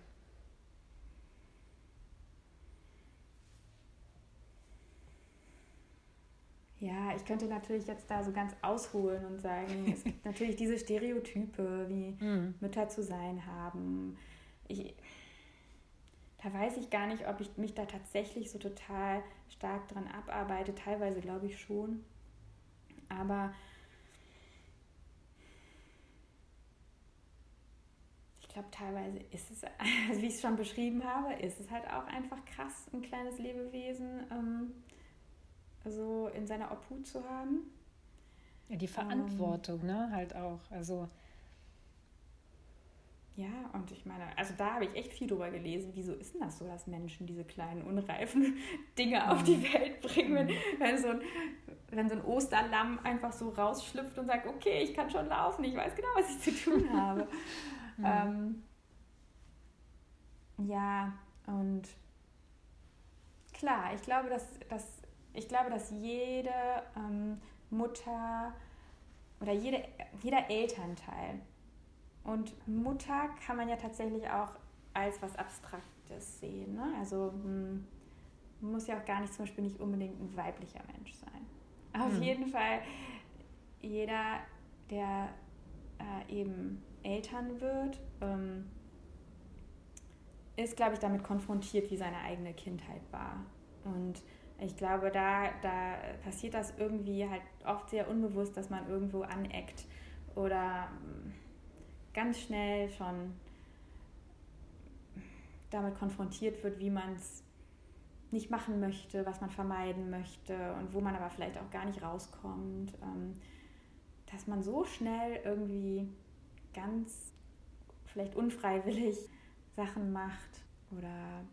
Ja, ich könnte natürlich jetzt da so ganz ausholen und sagen, es gibt natürlich diese Stereotype, wie mhm. Mütter zu sein haben. Ich, da weiß ich gar nicht, ob ich mich da tatsächlich so total stark dran abarbeite. Teilweise glaube ich schon. Aber ich glaube, teilweise ist es, also wie ich es schon beschrieben habe, ist es halt auch einfach krass, ein kleines Lebewesen. Ähm, so in seiner Obhut zu haben. Ja, die Verantwortung, ähm, ne, halt auch. Also. Ja, und ich meine, also da habe ich echt viel drüber gelesen. Wieso ist denn das so, dass Menschen diese kleinen, unreifen Dinge auf die mhm. Welt bringen, wenn, mhm. wenn, so ein, wenn so ein Osterlamm einfach so rausschlüpft und sagt, okay, ich kann schon laufen, ich weiß genau, was ich zu tun habe. mhm. ähm, ja, und klar, ich glaube, dass, dass ich glaube, dass jede ähm, Mutter oder jede, jeder Elternteil und Mutter kann man ja tatsächlich auch als was Abstraktes sehen. Ne? Also hm, muss ja auch gar nicht zum Beispiel nicht unbedingt ein weiblicher Mensch sein. Auf mhm. jeden Fall jeder, der äh, eben Eltern wird, ähm, ist, glaube ich, damit konfrontiert, wie seine eigene Kindheit war. Und ich glaube, da, da passiert das irgendwie halt oft sehr unbewusst, dass man irgendwo aneckt oder mm, ganz schnell schon damit konfrontiert wird, wie man es nicht machen möchte, was man vermeiden möchte und wo man aber vielleicht auch gar nicht rauskommt. Ähm, dass man so schnell irgendwie ganz vielleicht unfreiwillig Sachen macht oder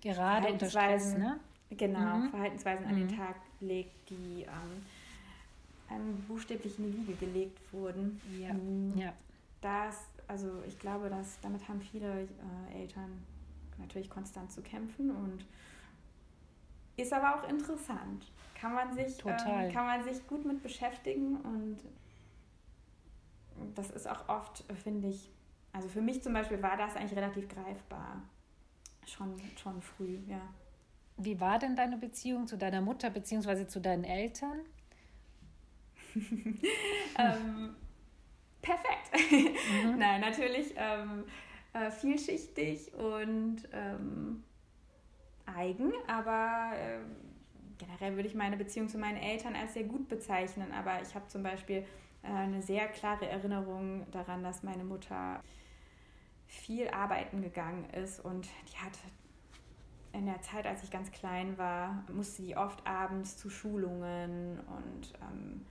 gerade unter Stress, ne? Genau, mhm. Verhaltensweisen mhm. an den mhm. Tag legt, die ähm, einem buchstäblich in die Wiege gelegt wurden. Ja. Mhm. ja. Das, also ich glaube, dass damit haben viele äh, Eltern natürlich konstant zu kämpfen und ist aber auch interessant. Kann man sich, ähm, kann man sich gut mit beschäftigen und das ist auch oft, finde ich, also für mich zum Beispiel war das eigentlich relativ greifbar. Schon, schon früh, ja. Wie war denn deine Beziehung zu deiner Mutter bzw. zu deinen Eltern? ähm, perfekt. Mhm. Nein, natürlich ähm, äh, vielschichtig und ähm, eigen, aber äh, generell würde ich meine Beziehung zu meinen Eltern als sehr gut bezeichnen. Aber ich habe zum Beispiel äh, eine sehr klare Erinnerung daran, dass meine Mutter viel arbeiten gegangen ist und die hatte in der Zeit, als ich ganz klein war, musste die oft abends zu Schulungen und ähm,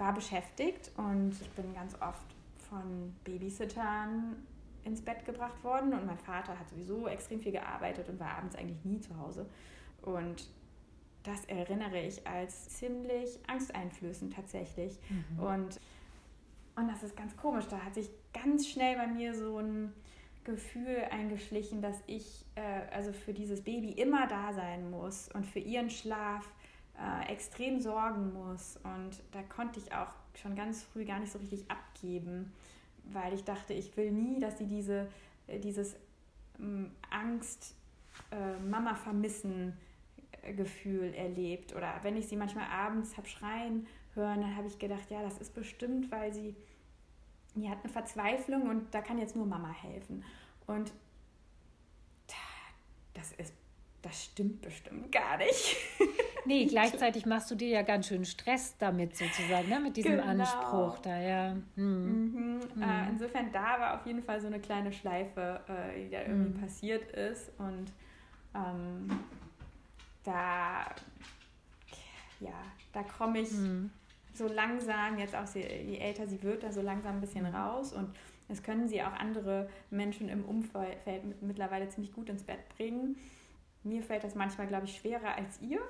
war beschäftigt und ich bin ganz oft von Babysittern ins Bett gebracht worden und mein Vater hat sowieso extrem viel gearbeitet und war abends eigentlich nie zu Hause. Und das erinnere ich als ziemlich angsteinflößend tatsächlich. Mhm. Und, und das ist ganz komisch. Da hat sich ganz schnell bei mir so ein Gefühl eingeschlichen, dass ich äh, also für dieses Baby immer da sein muss und für ihren Schlaf äh, extrem sorgen muss. Und da konnte ich auch schon ganz früh gar nicht so richtig abgeben, weil ich dachte, ich will nie, dass sie diese, äh, dieses ähm, Angst, äh, äh, erlebt. Oder wenn ich sie manchmal abends habe schreien hören, dann habe ich gedacht, ja, das ist bestimmt, weil sie die hat eine Verzweiflung und da kann jetzt nur Mama helfen. Und das ist, das stimmt bestimmt gar nicht. Nee, gleichzeitig machst du dir ja ganz schön Stress damit sozusagen, ne? mit diesem genau. Anspruch da, ja. Hm. Mhm. Mhm. Äh, insofern, da war auf jeden Fall so eine kleine Schleife, äh, die da irgendwie mhm. passiert ist. Und ähm, da, ja, da komme ich mhm. so langsam, jetzt auch je älter sie wird, da so langsam ein bisschen mhm. raus. Und das können sie auch andere Menschen im Umfeld mittlerweile ziemlich gut ins Bett bringen. Mir fällt das manchmal, glaube ich, schwerer als ihr.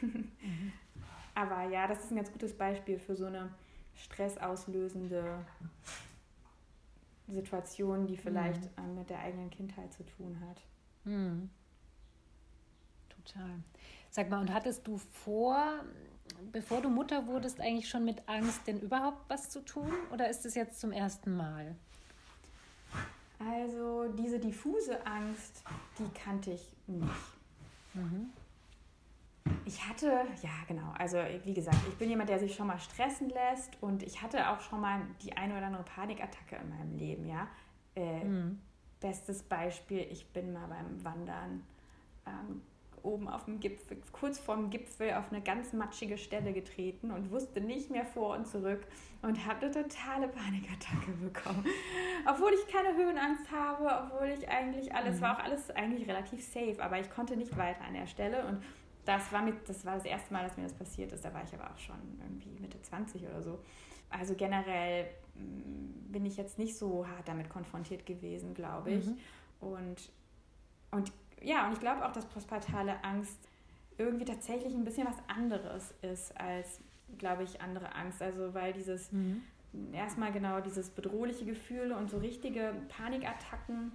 Mhm. Aber ja, das ist ein ganz gutes Beispiel für so eine stressauslösende Situation, die vielleicht mhm. mit der eigenen Kindheit zu tun hat. Mhm. Total. Sag mal, und hattest du vor, bevor du Mutter wurdest, eigentlich schon mit Angst denn überhaupt was zu tun? Oder ist es jetzt zum ersten Mal? Also diese diffuse Angst, die kannte ich nicht. Mhm. Ich hatte, ja genau, also wie gesagt, ich bin jemand, der sich schon mal stressen lässt und ich hatte auch schon mal die eine oder andere Panikattacke in meinem Leben, ja. Äh, mhm. Bestes Beispiel, ich bin mal beim Wandern ähm, oben auf dem Gipfel, kurz vorm Gipfel auf eine ganz matschige Stelle getreten und wusste nicht mehr vor und zurück und habe eine totale Panikattacke bekommen. Obwohl ich keine Höhenangst habe, obwohl ich eigentlich alles, mhm. war auch alles eigentlich relativ safe, aber ich konnte nicht weiter an der Stelle und das war, mit, das war das erste Mal, dass mir das passiert ist. Da war ich aber auch schon irgendwie Mitte 20 oder so. Also generell mm, bin ich jetzt nicht so hart damit konfrontiert gewesen, glaube ich. Mhm. Und, und ja, und ich glaube auch, dass postpartale Angst irgendwie tatsächlich ein bisschen was anderes ist als, glaube ich, andere Angst. Also weil dieses mhm. erstmal genau dieses bedrohliche Gefühl und so richtige Panikattacken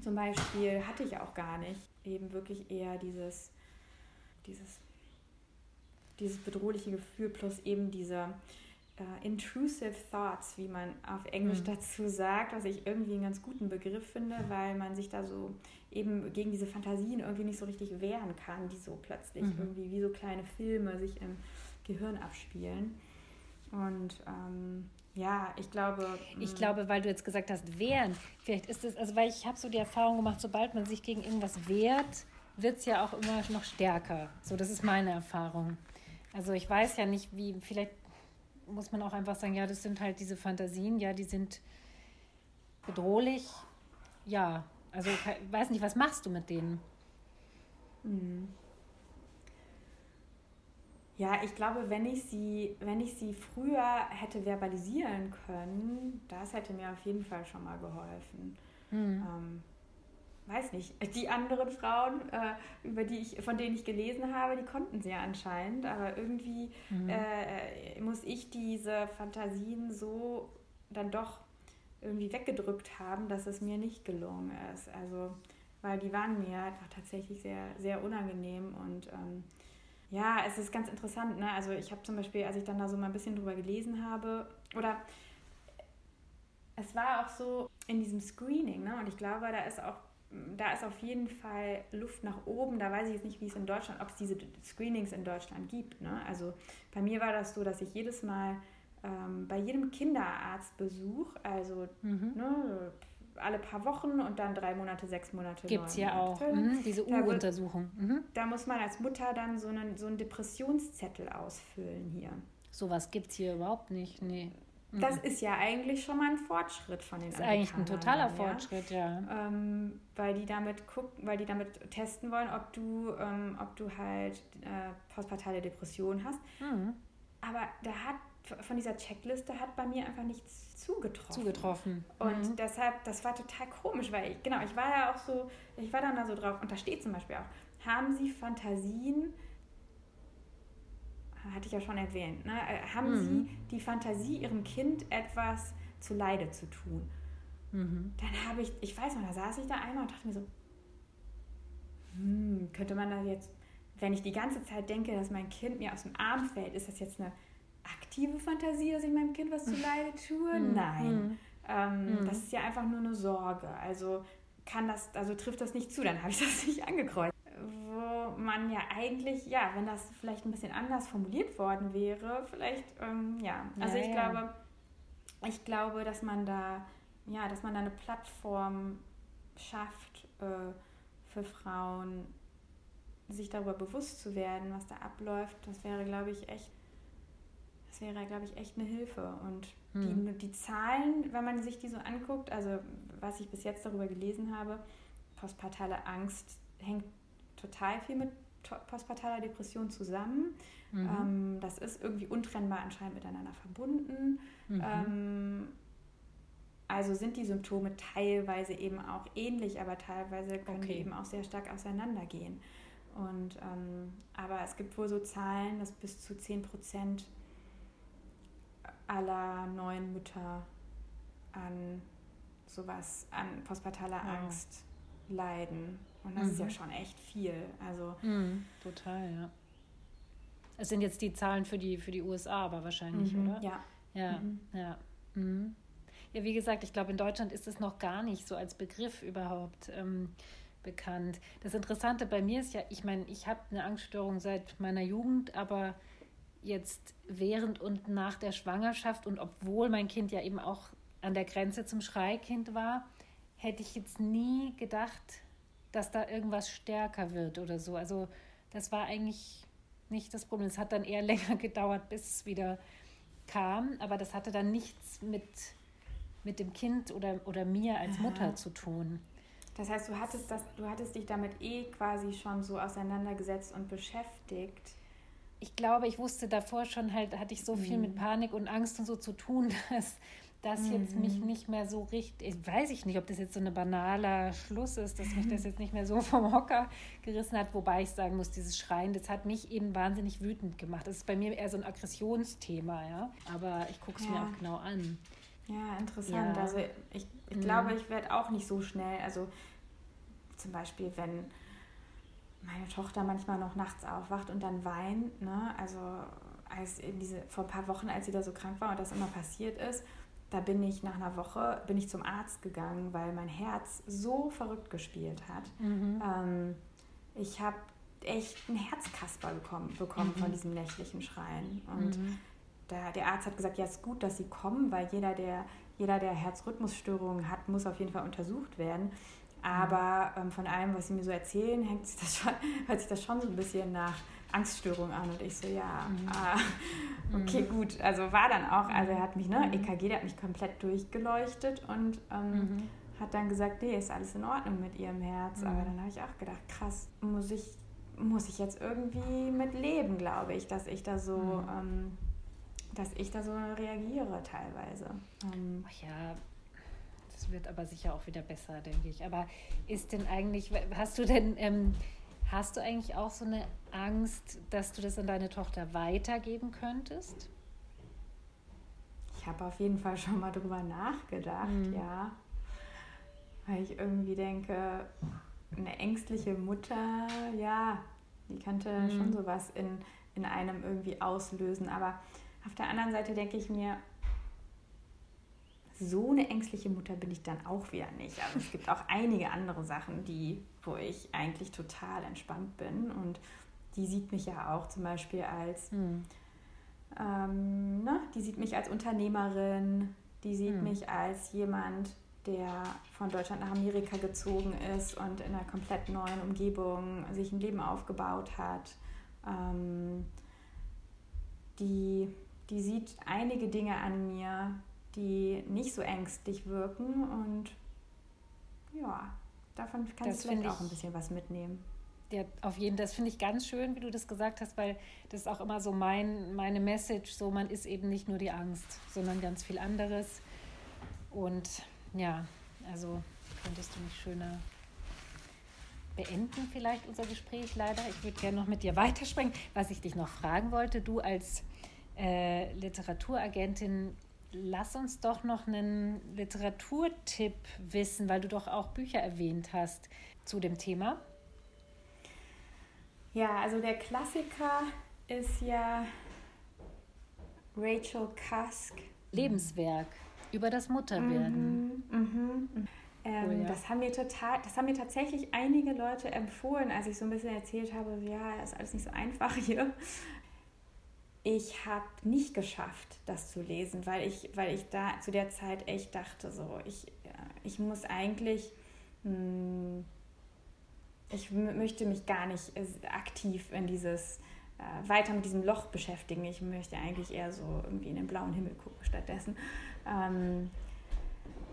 zum Beispiel hatte ich auch gar nicht. Eben wirklich eher dieses, dieses, dieses bedrohliche Gefühl plus eben diese uh, intrusive thoughts, wie man auf Englisch mhm. dazu sagt, was ich irgendwie einen ganz guten Begriff finde, weil man sich da so eben gegen diese Fantasien irgendwie nicht so richtig wehren kann, die so plötzlich mhm. irgendwie wie so kleine Filme sich im Gehirn abspielen. Und ähm, ja, ich glaube. Ich mm. glaube, weil du jetzt gesagt hast, wehren. Vielleicht ist es, also weil ich habe so die Erfahrung gemacht, sobald man sich gegen irgendwas wehrt, wird es ja auch immer noch stärker. So, das ist meine Erfahrung. Also ich weiß ja nicht, wie, vielleicht muss man auch einfach sagen, ja, das sind halt diese Fantasien, ja, die sind bedrohlich. Ja, also ich weiß nicht, was machst du mit denen? Hm. Ja, ich glaube, wenn ich sie, wenn ich sie früher hätte verbalisieren können, das hätte mir auf jeden Fall schon mal geholfen. Mhm. Ähm, weiß nicht, die anderen Frauen, äh, über die ich, von denen ich gelesen habe, die konnten sie ja anscheinend, aber irgendwie mhm. äh, muss ich diese Fantasien so dann doch irgendwie weggedrückt haben, dass es mir nicht gelungen ist. Also, weil die waren mir einfach tatsächlich sehr, sehr unangenehm und ähm, ja, es ist ganz interessant. Ne? Also ich habe zum Beispiel, als ich dann da so mal ein bisschen drüber gelesen habe, oder es war auch so in diesem Screening, ne? und ich glaube, da ist auch da ist auf jeden Fall Luft nach oben. Da weiß ich jetzt nicht, wie es in Deutschland, ob es diese Screenings in Deutschland gibt. Ne? Also bei mir war das so, dass ich jedes Mal ähm, bei jedem Kinderarztbesuch, also mhm. ne, alle paar Wochen und dann drei Monate, sechs Monate. Gibt es ja auch, mhm, diese U-Untersuchung. Mhm. Da muss man als Mutter dann so einen, so einen Depressionszettel ausfüllen hier. Sowas gibt es hier überhaupt nicht, nee. Das ist ja eigentlich schon mal ein Fortschritt von den Das ist eigentlich ein totaler Fortschritt, ja. ja. Ähm, weil die damit gucken, weil die damit testen wollen, ob du, ähm, ob du halt äh, postpartale Depression hast. Mhm. Aber da hat von dieser Checkliste hat bei mir einfach nichts zugetroffen. Zugetroffen. Und mhm. deshalb, das war total komisch, weil ich, genau, ich war ja auch so, ich war dann da so drauf, und da steht zum Beispiel auch, haben Sie Fantasien, hatte ich ja schon erwähnt, ne? Äh, haben mhm. Sie die Fantasie, Ihrem Kind etwas zu Leide zu tun? Mhm. Dann habe ich, ich weiß noch, da saß ich da einmal und dachte mir so, hm, könnte man da jetzt, wenn ich die ganze Zeit denke, dass mein Kind mir aus dem Arm fällt, ist das jetzt eine aktive Fantasie, dass ich meinem Kind was zu Leide tue? Mhm. Nein. Mhm. Ähm, mhm. Das ist ja einfach nur eine Sorge. Also kann das, also trifft das nicht zu, dann habe ich das nicht angekreuzt wo man ja eigentlich, ja, wenn das vielleicht ein bisschen anders formuliert worden wäre, vielleicht, ähm, ja. Also ja, ich ja. glaube, ich glaube, dass man da, ja, dass man da eine Plattform schafft äh, für Frauen, sich darüber bewusst zu werden, was da abläuft. Das wäre, glaube ich, echt, das wäre, glaube ich, echt eine Hilfe. Und hm. die, die Zahlen, wenn man sich die so anguckt, also was ich bis jetzt darüber gelesen habe, postpartale Angst hängt total viel mit postpartaler Depression zusammen. Mhm. Ähm, das ist irgendwie untrennbar anscheinend miteinander verbunden. Mhm. Ähm, also sind die Symptome teilweise eben auch ähnlich, aber teilweise können okay. die eben auch sehr stark auseinandergehen. Und, ähm, aber es gibt wohl so Zahlen, dass bis zu 10 Prozent aller neuen Mütter an sowas, an postpartaler. Angst leiden. Und das mhm. ist ja mhm. schon echt viel. Also mhm, total, ja. Es sind jetzt die Zahlen für die, für die USA aber wahrscheinlich, mhm, oder? Ja. Ja, mhm. ja. Mhm. Ja, wie gesagt, ich glaube, in Deutschland ist es noch gar nicht so als Begriff überhaupt ähm, bekannt. Das Interessante bei mir ist ja, ich meine, ich habe eine Angststörung seit meiner Jugend, aber jetzt während und nach der Schwangerschaft und obwohl mein Kind ja eben auch an der Grenze zum Schreikind war, hätte ich jetzt nie gedacht, dass da irgendwas stärker wird oder so. Also das war eigentlich nicht das Problem. Es hat dann eher länger gedauert, bis es wieder kam, aber das hatte dann nichts mit, mit dem Kind oder, oder mir als Aha. Mutter zu tun. Das heißt, du hattest, das, du hattest dich damit eh quasi schon so auseinandergesetzt und beschäftigt. Ich glaube, ich wusste davor schon halt, hatte ich so viel mhm. mit Panik und Angst und so zu tun, dass das mhm. jetzt mich mhm. nicht mehr so richtig, weiß ich nicht, ob das jetzt so ein banaler Schluss ist, dass mich das jetzt nicht mehr so vom Hocker gerissen hat, wobei ich sagen muss, dieses Schreien, das hat mich eben wahnsinnig wütend gemacht. Das ist bei mir eher so ein Aggressionsthema, ja, aber ich gucke es ja. mir auch genau an. Ja, interessant. Ja. Also ich, ich mhm. glaube, ich werde auch nicht so schnell, also zum Beispiel, wenn meine Tochter manchmal noch nachts aufwacht und dann weint, ne, also als in diese, vor ein paar Wochen, als sie da so krank war und das immer passiert ist, da bin ich nach einer Woche bin ich zum Arzt gegangen, weil mein Herz so verrückt gespielt hat. Mhm. Ähm, ich habe echt einen Herzkasper bekommen, bekommen mhm. von diesem nächtlichen Schreien. Und mhm. der, der Arzt hat gesagt, ja, es ist gut, dass sie kommen, weil jeder, der, jeder, der Herzrhythmusstörungen hat, muss auf jeden Fall untersucht werden. Aber mhm. ähm, von allem, was sie mir so erzählen, hängt sich das schon, hört sich das schon so ein bisschen nach Angststörung an. Und ich so, ja, mhm. ah, okay, mhm. gut. Also war dann auch, also er hat mich, ne, mhm. EKG, der hat mich komplett durchgeleuchtet und ähm, mhm. hat dann gesagt, nee, ist alles in Ordnung mit ihrem Herz. Mhm. Aber dann habe ich auch gedacht, krass, muss ich, muss ich jetzt irgendwie mit leben, glaube ich, dass ich da so, mhm. ähm, dass ich da so reagiere teilweise. Ähm, Ach ja, das wird aber sicher auch wieder besser, denke ich. Aber ist denn eigentlich, hast du denn ähm, Hast du eigentlich auch so eine Angst, dass du das an deine Tochter weitergeben könntest? Ich habe auf jeden Fall schon mal drüber nachgedacht, mhm. ja. Weil ich irgendwie denke, eine ängstliche Mutter, ja, die könnte mhm. schon sowas in, in einem irgendwie auslösen. Aber auf der anderen Seite denke ich mir, so eine ängstliche Mutter bin ich dann auch wieder nicht. Also es gibt auch einige andere Sachen, die, wo ich eigentlich total entspannt bin. Und die sieht mich ja auch zum Beispiel als, hm. ähm, ne, die sieht mich als Unternehmerin, die sieht hm. mich als jemand, der von Deutschland nach Amerika gezogen ist und in einer komplett neuen Umgebung sich ein Leben aufgebaut hat. Ähm, die, die sieht einige Dinge an mir, die nicht so ängstlich wirken und ja, davon kann das ich vielleicht auch ein bisschen was mitnehmen. Ja, auf jeden Fall. Das finde ich ganz schön, wie du das gesagt hast, weil das ist auch immer so mein, meine Message, so man ist eben nicht nur die Angst, sondern ganz viel anderes. Und ja, also könntest du nicht schöner beenden vielleicht unser Gespräch leider. Ich würde gerne noch mit dir weiterspringen. Was ich dich noch fragen wollte, du als äh, Literaturagentin, lass uns doch noch einen Literaturtipp wissen, weil du doch auch Bücher erwähnt hast zu dem Thema. Ja, also der Klassiker ist ja Rachel Cusk. Lebenswerk über das Mutterwerden. Mhm, mhm. Ähm, oh, ja. Das haben mir total, das haben mir tatsächlich einige Leute empfohlen, als ich so ein bisschen erzählt habe, ja, ist alles nicht so einfach hier. Ich habe nicht geschafft, das zu lesen, weil ich, weil ich da zu der Zeit echt dachte, so, ich, ich muss eigentlich, hm, ich möchte mich gar nicht aktiv in dieses, äh, weiter mit diesem Loch beschäftigen. Ich möchte eigentlich eher so irgendwie in den blauen Himmel gucken stattdessen. Ähm,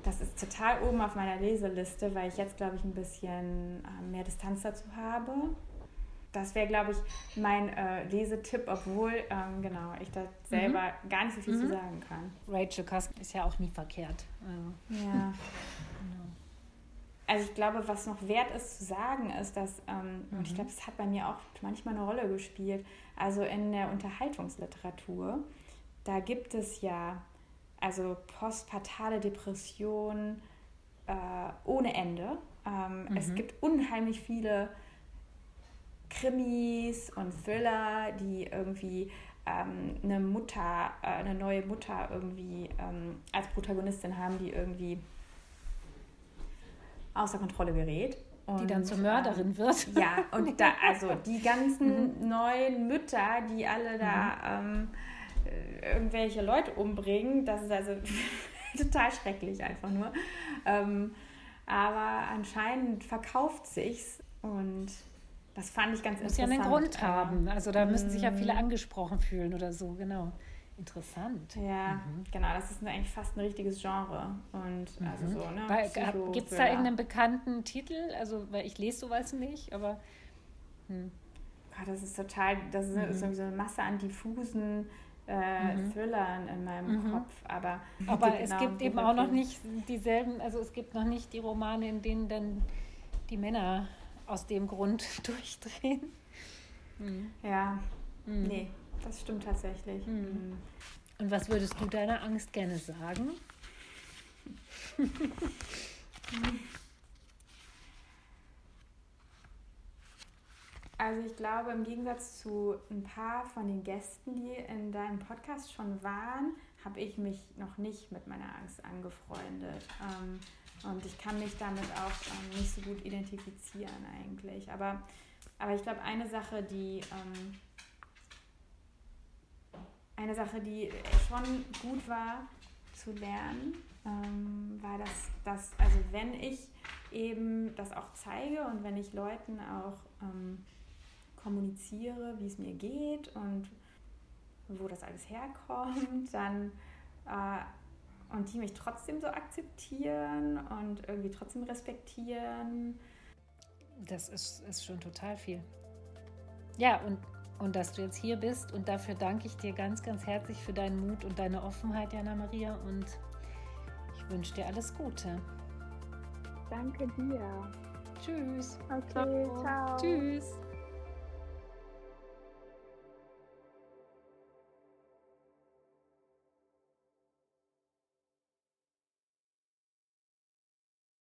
das ist total oben auf meiner Leseliste, weil ich jetzt, glaube ich, ein bisschen äh, mehr Distanz dazu habe. Das wäre, glaube ich, mein äh, Lesetipp, obwohl, ähm, genau, ich da selber mhm. gar nicht so viel mhm. zu sagen kann. Rachel Cusk ist ja auch nie verkehrt. Also. Ja. genau. Also ich glaube, was noch wert ist zu sagen, ist, dass, ähm, mhm. und ich mhm. glaube, es hat bei mir auch manchmal eine Rolle gespielt, also in der Unterhaltungsliteratur, da gibt es ja also postpartale Depression äh, ohne Ende. Ähm, mhm. Es gibt unheimlich viele Krimis und Thriller, die irgendwie ähm, eine Mutter, äh, eine neue Mutter irgendwie ähm, als Protagonistin haben, die irgendwie außer Kontrolle gerät. Und, die dann zur Mörderin ähm, wird. Ja, und da, also die ganzen mhm. neuen Mütter, die alle da mhm. ähm, äh, irgendwelche Leute umbringen. Das ist also total schrecklich einfach nur. Ähm, aber anscheinend verkauft sich's und das fand ich ganz Muss interessant. Muss ja einen Grund haben. Also da müssen sich ja viele mhm. angesprochen fühlen oder so, genau. Interessant. Ja, mhm. genau, das ist eigentlich fast ein richtiges Genre. Und also mhm. so, ne? Gibt es da irgendeinen bekannten Titel? Also, weil ich lese sowas nicht, aber. Hm. Gott, das ist total, das ist mhm. so eine Masse an diffusen äh, mhm. Thrillern in meinem mhm. Kopf. Aber, aber es genau gibt eben auch noch nicht dieselben, also es gibt noch nicht die Romane, in denen dann die Männer aus dem Grund durchdrehen. Mhm. Ja, mhm. nee, das stimmt tatsächlich. Mhm. Mhm. Und was würdest du deiner Angst gerne sagen? Also ich glaube, im Gegensatz zu ein paar von den Gästen, die in deinem Podcast schon waren, habe ich mich noch nicht mit meiner Angst angefreundet. Ähm, und ich kann mich damit auch ähm, nicht so gut identifizieren eigentlich. Aber, aber ich glaube, eine Sache, die ähm, eine Sache, die schon gut war zu lernen, war, dass, dass, also wenn ich eben das auch zeige und wenn ich Leuten auch kommuniziere, wie es mir geht und wo das alles herkommt, dann äh, und die mich trotzdem so akzeptieren und irgendwie trotzdem respektieren. Das ist, ist schon total viel. Ja, und, und dass du jetzt hier bist und dafür danke ich dir ganz, ganz herzlich für deinen Mut und deine Offenheit, Jana Maria, und ich wünsche dir alles Gute. Danke dir. Tschüss. Okay, ciao. Tschüss.